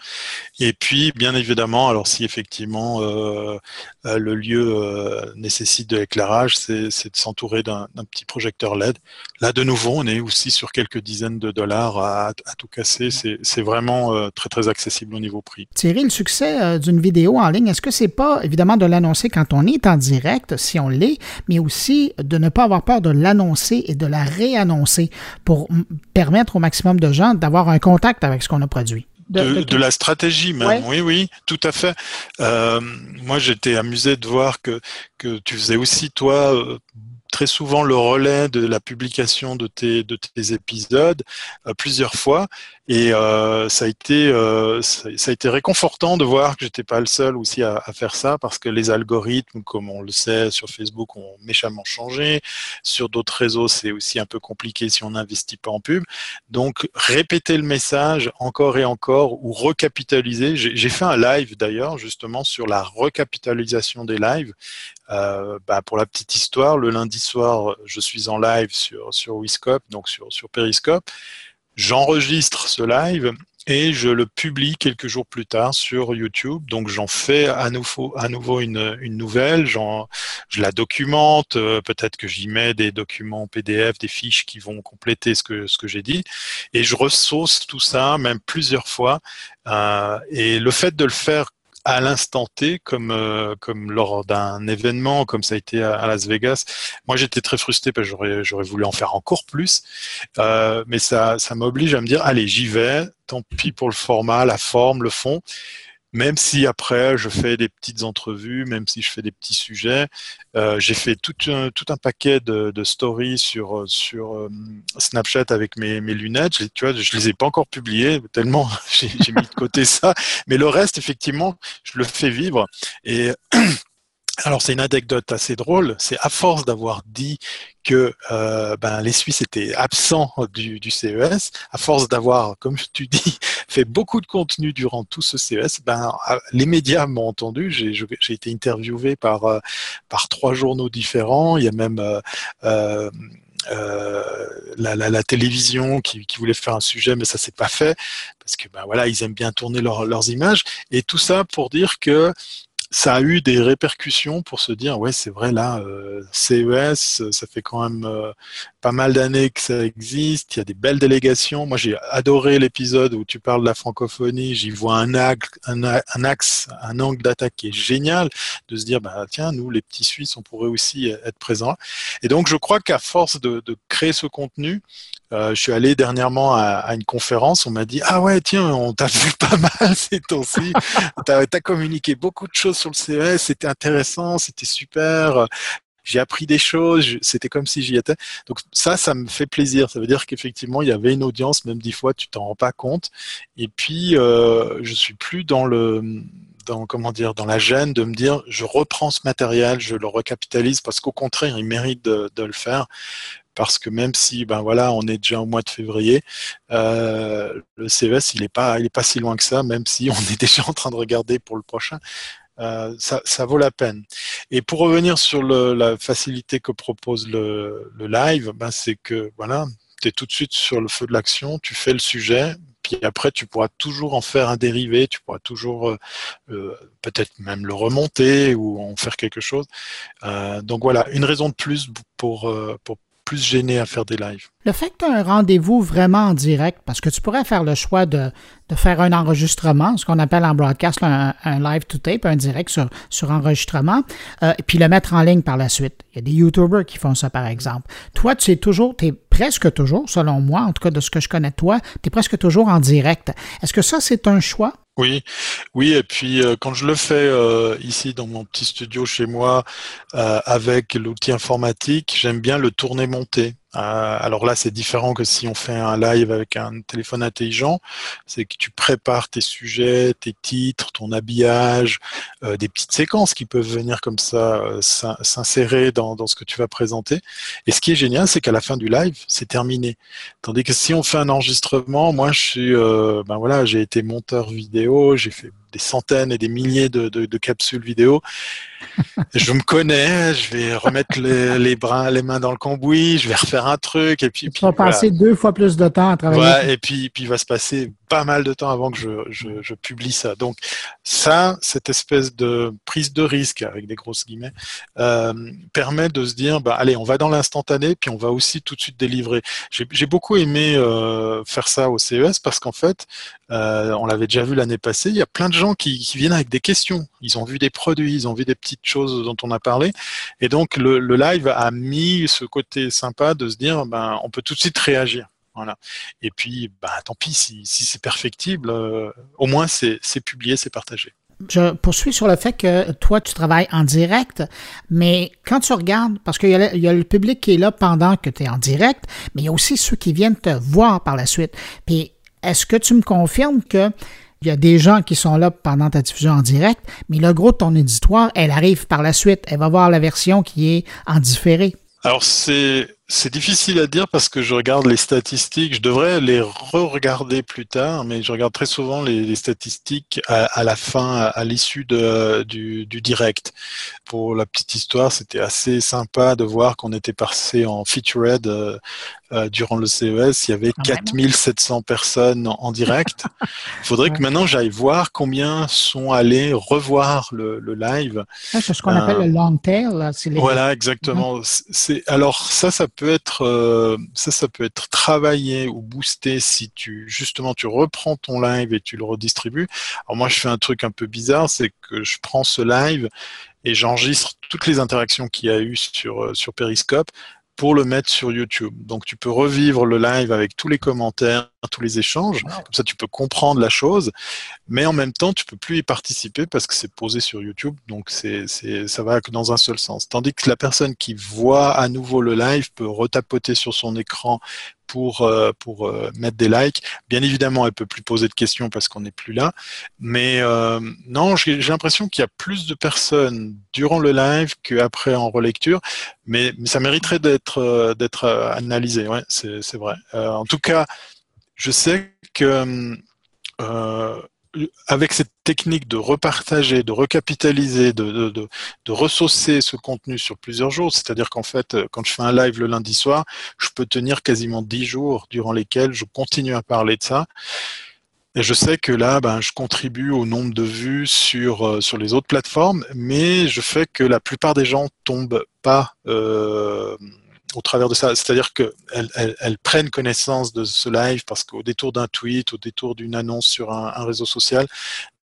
Et puis, bien évidemment, alors si effectivement euh, euh le lieu euh, nécessite de l'éclairage, c'est de s'entourer d'un petit projecteur LED. Là, de nouveau, on est aussi sur quelques dizaines de dollars à, à tout casser. C'est vraiment euh, très, très accessible au niveau prix. Thierry, le succès d'une vidéo en ligne, est-ce que c'est pas évidemment de l'annoncer quand on est en direct, si on l'est, mais aussi de ne pas avoir peur de l'annoncer et de la réannoncer pour permettre au maximum de gens d'avoir un contact avec ce qu'on a produit. De, de, de, la stratégie même, ouais. oui, oui, tout à fait. Euh, moi, j'étais amusé de voir que, que tu faisais aussi, toi, euh, très souvent le relais de la publication de tes, de tes épisodes euh, plusieurs fois et euh, ça a été euh, ça, a été réconfortant de voir que j'étais pas le seul aussi à, à, faire ça parce que les algorithmes comme on le sait sur Facebook ont méchamment changé. Sur d'autres réseaux c'est aussi un peu compliqué si on n'investit pas en pub. Donc répéter le message encore et encore ou recapitaliser. J'ai fait un live d'ailleurs justement sur la recapitalisation des lives. Euh, bah pour la petite histoire, le lundi soir, je suis en live sur, sur Wiscope, donc sur, sur Periscope. J'enregistre ce live et je le publie quelques jours plus tard sur YouTube. Donc j'en fais à nouveau, à nouveau une, une nouvelle, je la documente, euh, peut-être que j'y mets des documents PDF, des fiches qui vont compléter ce que, ce que j'ai dit, et je ressauce tout ça, même plusieurs fois. Euh, et le fait de le faire à l'instant T, comme, euh, comme lors d'un événement, comme ça a été à, Las Vegas. Moi, j'étais très frustré parce que j'aurais, j'aurais voulu en faire encore plus, euh, mais ça, ça m'oblige à me dire, allez, j'y vais, tant pis pour le format, la forme, le fond même si après je fais des petites entrevues, même si je fais des petits sujets, euh, j'ai fait tout un, tout un paquet de, de stories sur, sur euh, Snapchat avec mes, mes lunettes. Tu vois, je les ai pas encore publiées tellement j'ai mis de côté ça, mais le reste effectivement, je le fais vivre et alors c'est une anecdote assez drôle, c'est à force d'avoir dit que euh, ben, les Suisses étaient absents du, du CES, à force d'avoir, comme tu dis, fait beaucoup de contenu durant tout ce CES, ben, les médias m'ont entendu, j'ai été interviewé par, euh, par trois journaux différents, il y a même... Euh, la, télévision qui, qui, voulait faire un sujet, mais ça s'est pas fait parce que ben voilà, ils aiment bien tourner leur, leurs images. Et tout ça pour dire que ça a eu des répercussions pour se dire ouais c'est vrai là euh, CES ça fait quand même euh, pas mal d'années que ça existe il y a des belles délégations. Moi j'ai adoré l'épisode où tu parles de la francophonie j'y vois un axe un, angle d'attaque qui est génial de se dire bah tiens nous les petits Suisses on pourrait aussi être présents. Et donc je crois qu'à force de, créer ce contenu euh, je suis allé dernièrement à, une conférence, on m'a dit ah ouais tiens on t'a vu pas mal ces temps-ci, t'as as communiqué beaucoup de choses sur le CES, c'était intéressant, c'était super, j'ai appris des choses, c'était comme si j'y étais. Donc ça, ça me fait plaisir. Ça veut dire qu'effectivement, il y avait une audience, même dix fois, tu t'en rends pas compte. Et puis, euh, je suis plus dans le dans comment dire dans la gêne de me dire je reprends ce matériel, je le recapitalise parce qu'au contraire, il mérite de, le faire parce que même si ben voilà on est déjà au mois de février euh, le CES il est pas il est pas si loin que ça même si on est déjà en train de regarder pour le prochain Euh, ça, ça, vaut la peine. Et pour revenir sur le, la facilité que propose le, le live, ben c'est que voilà, tu es tout de suite sur le feu de l'action, tu fais le sujet, puis après tu pourras toujours en faire un dérivé, tu pourras toujours euh, euh peut-être même le remonter ou en faire quelque chose. Euh, donc voilà, une raison de plus pour, pour plus gêné à faire des lives. Le fait que tu as un rendez-vous vraiment en direct, parce que tu pourrais faire le choix de, faire un enregistrement, ce qu'on appelle en broadcast un, live to tape, un direct sur, sur enregistrement, euh, et puis le mettre en ligne par la suite. Il y a des YouTubers qui font ça, par exemple. Toi, tu es toujours, tu es presque toujours, selon moi, en tout cas de ce que je connais de toi, tu es presque toujours en direct. Est-ce que ça, c'est un choix? Oui, oui, et puis euh, quand je le fais euh, ici dans mon petit studio chez moi euh, avec l'outil informatique, j'aime bien le tourner monter. Euh, alors là, c'est différent que si on fait un live avec un téléphone intelligent. C'est que tu prépares tes sujets, tes titres, ton habillage, euh, des petites séquences qui peuvent venir comme ça euh, s'insérer dans, ce que tu vas présenter. Et ce qui est génial, c'est qu'à la fin du live, c'est terminé. Tandis que si on fait un enregistrement, moi, je suis, ben voilà, j'ai été monteur vidéo, j'ai fait des centaines et des milliers de, de, de capsules vidéo. je me connais, je vais remettre les, les, bras, les mains dans le cambouis, je vais refaire un truc et puis. Tu vas passer deux fois plus de temps à travailler. Ouais, et puis, puis il va se passer pas mal de temps avant que je, publie ça. Donc ça, cette espèce de prise de risque avec des grosses guillemets euh, permet de se dire, bah allez, on va dans l'instantané, puis on va aussi tout de suite délivrer. J'ai beaucoup aimé euh, faire ça au CES parce qu'en fait, euh, on l'avait déjà vu l'année passée, il y a plein de gens qui, qui, viennent avec des questions. Ils ont vu des produits, ils ont vu des petites choses dont on a parlé, et donc le, le live a mis ce côté sympa de se dire, ben on peut tout de suite réagir. Voilà. Et puis, bah, tant pis, si, c'est perfectible, euh, au moins c'est publié, c'est partagé. Je poursuis sur le fait que toi, tu travailles en direct, mais quand tu regardes, parce qu'il y, y, a le public qui est là pendant que tu es en direct, mais il y a aussi ceux qui viennent te voir par la suite. Puis, est-ce que tu me confirmes que il y a des gens qui sont là pendant ta diffusion en direct, mais le gros de ton éditoire, elle arrive par la suite. Elle va voir la version qui est en différé? Alors, c'est c'est difficile à dire parce que je regarde les statistiques. Je devrais les re-regarder plus tard, mais je regarde très souvent les, statistiques à, la fin, à, l'issue du, du, direct. Pour la petite histoire, c'était assez sympa de voir qu'on était passé en featured euh, euh, durant le CES. Il y avait 4700 personnes en, direct. Il faudrait que maintenant j'aille voir combien sont allés revoir le, le live. C'est ce qu'on appelle le long tail. Voilà, exactement. Alors ça, ça peut être euh, ça, ça peut être travaillé ou boosté si tu justement tu reprends ton live et tu le redistribues. Alors moi, je fais un truc un peu bizarre, c'est que je prends ce live et j'enregistre toutes les interactions qu'il y a eu sur euh, sur Periscope pour le mettre sur YouTube. Donc tu peux revivre le live avec tous les commentaires, tous les échanges, comme ça tu peux comprendre la chose, mais en même temps tu peux plus y participer parce que c'est posé sur YouTube, donc c'est, c'est, ça va que dans un seul sens. Tandis que la personne qui voit à nouveau le live peut retapoter sur son écran pour, euh, pour euh, mettre des likes. Bien évidemment, elle peut plus poser de questions parce qu'on n'est plus là. Mais euh, non, j'ai l'impression qu'il y a plus de personnes durant le live qu'après en relecture. Mais, mais ça mériterait d'être d'être analysé. Ouais, c'est vrai. en tout cas, je sais que avec cette technique de repartager, de recapitaliser, de, de, de, de ressaucer ce contenu sur plusieurs jours, c'est-à-dire qu'en fait, quand je fais un live le lundi soir, je peux tenir quasiment dix jours durant lesquels je continue à parler de ça. Et je sais que là, ben, je contribue au nombre de vues sur, euh, sur les autres plateformes, mais je fais que la plupart des gens tombent pas euh, au travers de ça. C'est-à-dire qu'elles elles, prennent connaissance de ce live parce qu'au détour d'un tweet, au détour d'une annonce sur un, réseau social,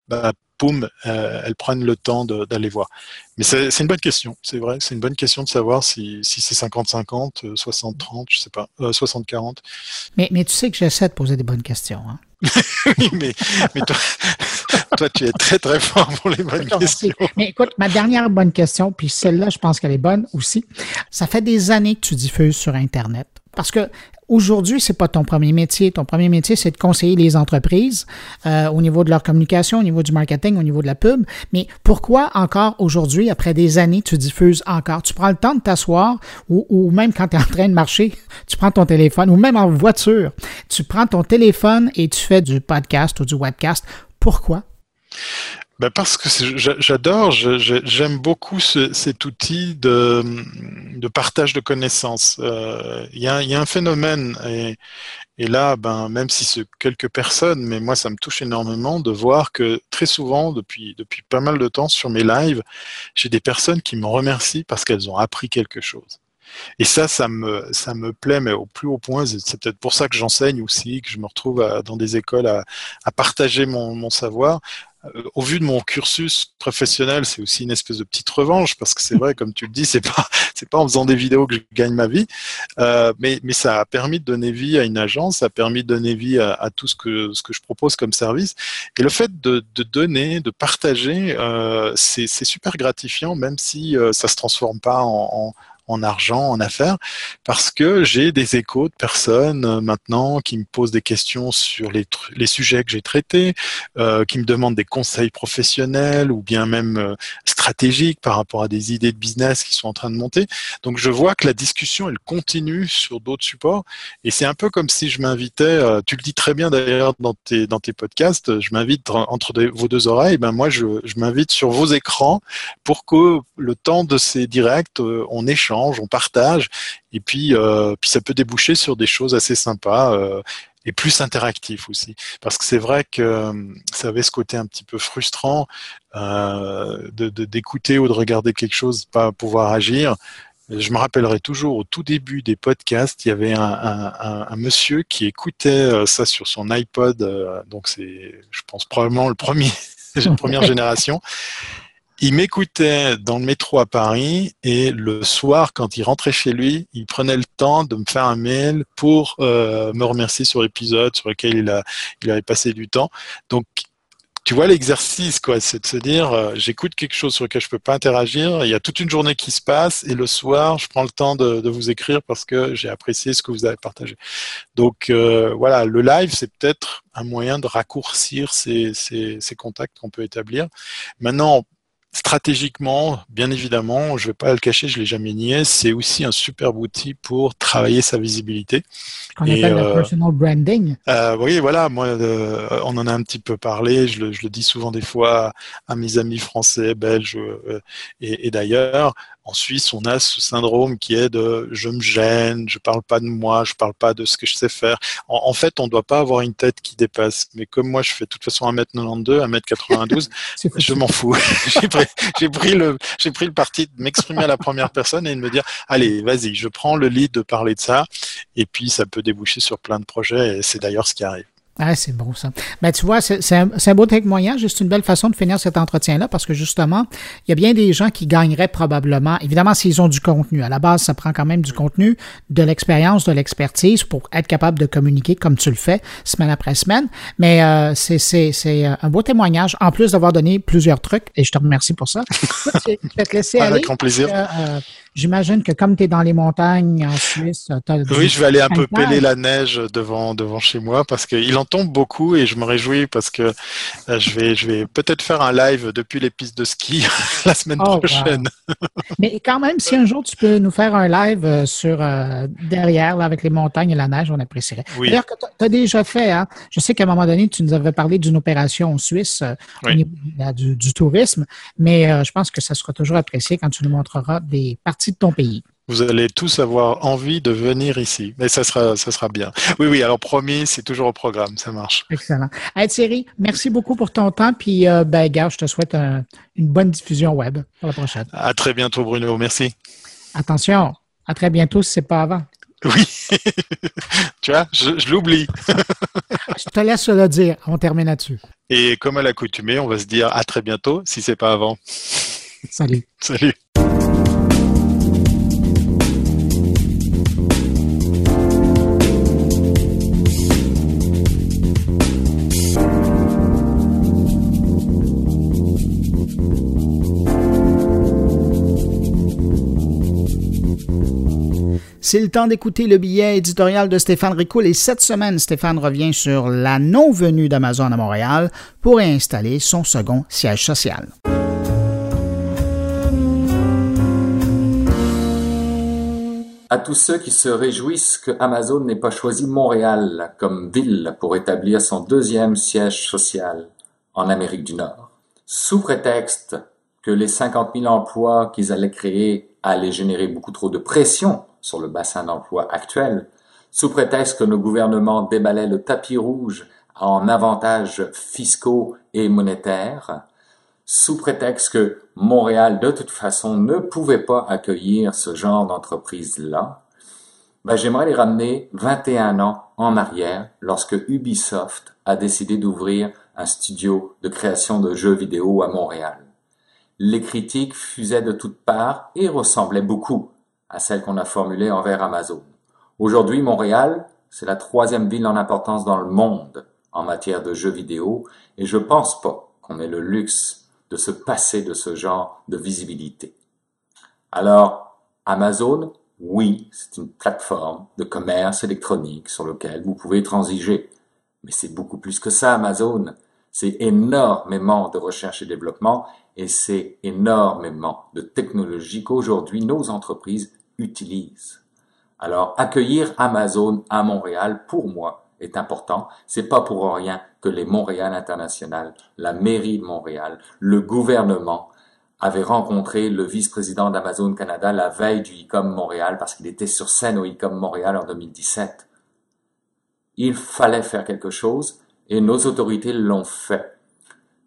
bah, boum, euh, elles prennent le temps d'aller voir. Mais c'est une bonne question, c'est vrai, c'est une bonne question de savoir si, si c'est 50-50, 60-30, je sais pas, 60-40. Euh, mais, mais tu sais que j'essaie de poser des bonnes questions. Hein? oui, mais, mais toi, toi, tu es très, très fort pour les bonnes questions. Mais écoute, ma dernière bonne question, puis celle-là, je pense qu'elle est bonne aussi. Ça fait des années que tu diffuses sur Internet. Parce que aujourd'hui, c'est pas ton premier métier. Ton premier métier, c'est de conseiller les entreprises euh, au niveau de leur communication, au niveau du marketing, au niveau de la pub. Mais pourquoi encore aujourd'hui, après des années, tu diffuses encore? Tu prends le temps de t'asseoir ou, ou, même quand tu es en train de marcher, tu prends ton téléphone ou même en voiture, tu prends ton téléphone et tu fais du podcast ou du webcast. Pourquoi? Ben parce que j'adore, j'aime beaucoup cet outil de, partage de connaissances. Euh, il y, a, un phénomène, et, et là, ben, même si c'est quelques personnes, mais moi, ça me touche énormément de voir que très souvent, depuis, depuis pas mal de temps sur mes lives, j'ai des personnes qui me remercient parce qu'elles ont appris quelque chose. Et ça, ça me, ça me plaît, mais au plus haut point. C'est peut-être pour ça que j'enseigne aussi, que je me retrouve dans des écoles à, partager mon, savoir. Euh, au vu de mon cursus professionnel, c'est aussi une espèce de petite revanche parce que c'est vrai, comme tu le dis, c'est pas c'est pas en faisant des vidéos que je gagne ma vie, euh, mais mais ça a permis de donner vie à une agence, ça a permis de donner vie à, tout ce que ce que je propose comme service. Et le fait de, donner, de partager, euh, c'est super gratifiant, même si euh, ça se transforme pas en en argent, en affaires, parce que j'ai des échos de personnes euh, maintenant qui me posent des questions sur les, sujets que j'ai traités, euh, qui me demandent des conseils professionnels ou bien même euh, stratégiques par rapport à des idées de business qui sont en train de monter. Donc je vois que la discussion, elle continue sur d'autres supports. Et c'est un peu comme si je m'invitais, tu le dis très bien d'ailleurs dans tes, dans tes podcasts, je m'invite entre vos deux oreilles, ben moi je, je m'invite sur vos écrans pour que le temps de ces directs, on échange on partage, et puis, euh, puis ça peut déboucher sur des choses assez sympas euh, et plus interactifs aussi. Parce que c'est vrai que euh, ça avait ce côté un petit peu frustrant de d'écouter ou de regarder quelque chose, pas pouvoir agir. Je me rappellerai toujours au tout début des podcasts, il y avait un, monsieur qui écoutait ça sur son iPod, donc c'est, je pense probablement le premier, la première génération. Il m'écoutait dans le métro à Paris et le soir, quand il rentrait chez lui, il prenait le temps de me faire un mail pour euh, me remercier sur l'épisode sur lequel il, a, il avait passé du temps. Donc, tu vois l'exercice, quoi, c'est de se dire, euh, j'écoute quelque chose sur lequel je peux pas interagir. Il y a toute une journée qui se passe et le soir, je prends le temps de, de vous écrire parce que j'ai apprécié ce que vous avez partagé. Donc euh, voilà, le live, c'est peut-être un moyen de raccourcir ces, ces, ces contacts qu'on peut établir. Maintenant, stratégiquement, bien évidemment, je ne vais pas le cacher, je l'ai jamais nié, c'est aussi un superbe outil pour travailler sa visibilité. Qu'on appelle le euh, personal branding. Euh, oui, voilà, moi, euh, on en a un petit peu parlé, je le, je le, dis souvent des fois à mes amis français, belges euh, et, et d'ailleurs. En Suisse, on a ce syndrome qui est de je me gêne, je parle pas de moi, je parle pas de ce que je sais faire. En, en fait, on ne doit pas avoir une tête qui dépasse. Mais comme moi, je fais de toute façon 1m92, 1m92, je m'en fous. j'ai pris, pris, le, j'ai pris le parti de m'exprimer à la première personne et de me dire, allez, vas-y, je prends le lead de parler de ça. Et puis, ça peut déboucher sur plein de projets. Et c'est d'ailleurs ce qui arrive. Ah, c'est bon ça. Ben, tu vois, c'est un, un, beau témoignage. C'est une belle façon de finir cet entretien-là parce que justement, il y a bien des gens qui gagneraient probablement, évidemment, s'ils ont du contenu. À la base, ça prend quand même du contenu, de l'expérience, de l'expertise pour être capable de communiquer comme tu le fais semaine après semaine. Mais euh, c'est un beau témoignage, en plus d'avoir donné plusieurs trucs, et je te remercie pour ça. je vais te laisser aller. Avec grand plaisir. Euh, J'imagine que comme tu es dans les montagnes en Suisse, Oui, je vais aller un peu peler la neige devant devant chez moi parce qu'il en tombe beaucoup et je me réjouis parce que euh, je vais je vais peut-être faire un live depuis les pistes de ski la semaine oh, prochaine. Mais quand même, si un jour tu peux nous faire un live euh, sur euh, derrière là, avec les montagnes et la neige, on apprécierait. Oui. D'ailleurs, que tu as déjà fait, hein? je sais qu'à un moment donné, tu nous avais parlé d'une opération en Suisse oui. au niveau du, du, tourisme, mais je pense que ça sera toujours apprécié quand tu nous montreras des parties de ton pays. Vous allez tous avoir envie de venir ici, mais ça sera, ça sera bien. Oui, oui, alors promis, c'est toujours au programme, ça marche. Excellent. Hey, Thierry, merci beaucoup pour ton temps, puis euh, ben, gars, je te souhaite un, une bonne diffusion web pour la prochaine. À très bientôt, Bruno, merci. Attention, à très bientôt si c'est pas avant. Oui, tu vois, je, je l'oublie. je te laisse le dire, on termine là-dessus. Et comme à l'accoutumée, on va se dire à très bientôt si c'est pas avant. Salut. Salut. C'est le temps d'écouter le billet éditorial de Stéphane Ricoul et cette semaine, Stéphane revient sur la non-venue d'Amazon à Montréal pour installer son second siège social. À tous ceux qui se réjouissent que Amazon n'ait pas choisi Montréal comme ville pour établir son deuxième siège social en Amérique du Nord. sous prétexte que les 50 000 emplois qu'ils allaient créer allaient générer beaucoup trop de pression sur le bassin d'emploi actuel, sous prétexte que nos gouvernements déballaient le tapis rouge en avantages fiscaux et monétaires, sous prétexte que Montréal, de toute façon, ne pouvait pas accueillir ce genre d'entreprise-là, ben, j'aimerais les ramener 21 ans en arrière lorsque Ubisoft a décidé d'ouvrir un studio de création de jeux vidéo à Montréal. Les critiques fusaient de toutes parts et ressemblaient beaucoup à celles qu'on a formulées envers Amazon. Aujourd'hui, Montréal, c'est la troisième ville en importance dans le monde en matière de jeux vidéo et je pense pas qu'on ait le luxe de se passer de ce genre de visibilité. Alors, Amazon, oui, c'est une plateforme de commerce électronique sur lequel vous pouvez transiger. Mais c'est beaucoup plus que ça, Amazon. C'est énormément de recherche et développement et c'est énormément de technologie qu'aujourd'hui nos entreprises Alors, accueillir Amazon à Montréal, pour moi, est important. C'est pas pour rien que les Montréal International, la mairie de Montréal, le gouvernement avaient rencontré le vice-président d'Amazon Canada la veille du ICOM Montréal parce qu'il était sur scène au ICOM Montréal en 2017. Il fallait faire quelque chose et nos autorités l'ont fait.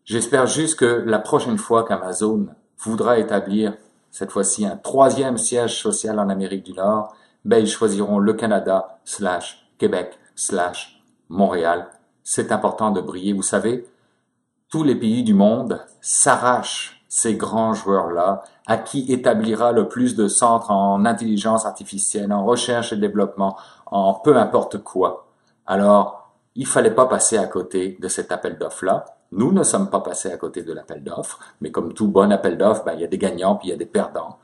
J'espère juste que la prochaine fois qu'Amazon voudra établir cette fois-ci un troisième siège social en Amérique du Nord, ben ils choisiront le Canada slash Québec slash Montréal. C'est important de briller. Vous savez, tous les pays du monde s'arrachent ces grands joueurs-là, à qui établira le plus de centres en intelligence artificielle, en recherche et développement, en peu importe quoi. Alors, il fallait pas passer à côté de cet appel d'offres-là. Nous ne sommes pas passés à côté de l'appel d'offres, mais comme tout bon appel d'offres, ben, il y a des gagnants puis il y a des perdants.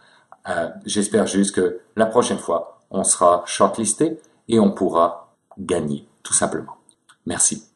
Euh, J'espère juste que la prochaine fois, on sera shortlisté et on pourra gagner, tout simplement. Merci.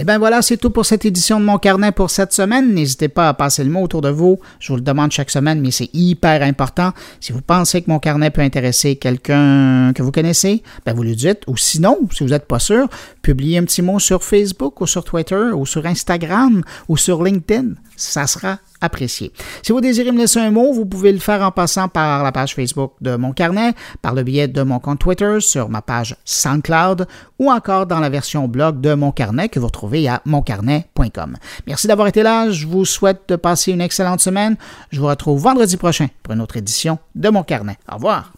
Eh bien voilà, c'est tout pour cette édition de mon carnet pour cette semaine. N'hésitez pas à passer le mot autour de vous. Je vous le demande chaque semaine, mais c'est hyper important. Si vous pensez que mon carnet peut intéresser quelqu'un que vous connaissez, ben vous le dites. Ou sinon, si vous n'êtes pas sûr, publiez un petit mot sur Facebook ou sur Twitter ou sur Instagram ou sur LinkedIn. Ça sera apprécié. Si vous désirez me laisser un mot, vous pouvez le faire en passant par la page Facebook de mon carnet, par le biais de mon compte Twitter, sur ma page SoundCloud ou encore dans la version blog de mon carnet que vous retrouvez à moncarnet.com. Merci d'avoir été là. Je vous souhaite de passer une excellente semaine. Je vous retrouve vendredi prochain pour une autre édition de mon carnet. Au revoir.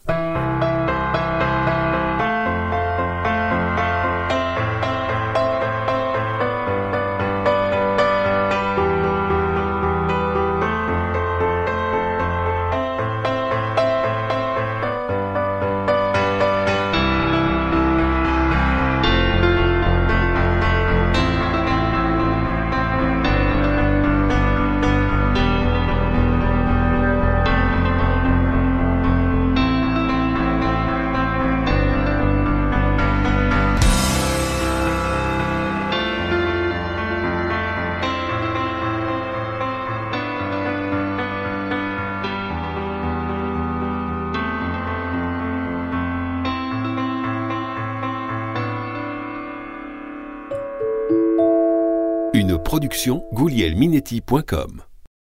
goulielminetti.com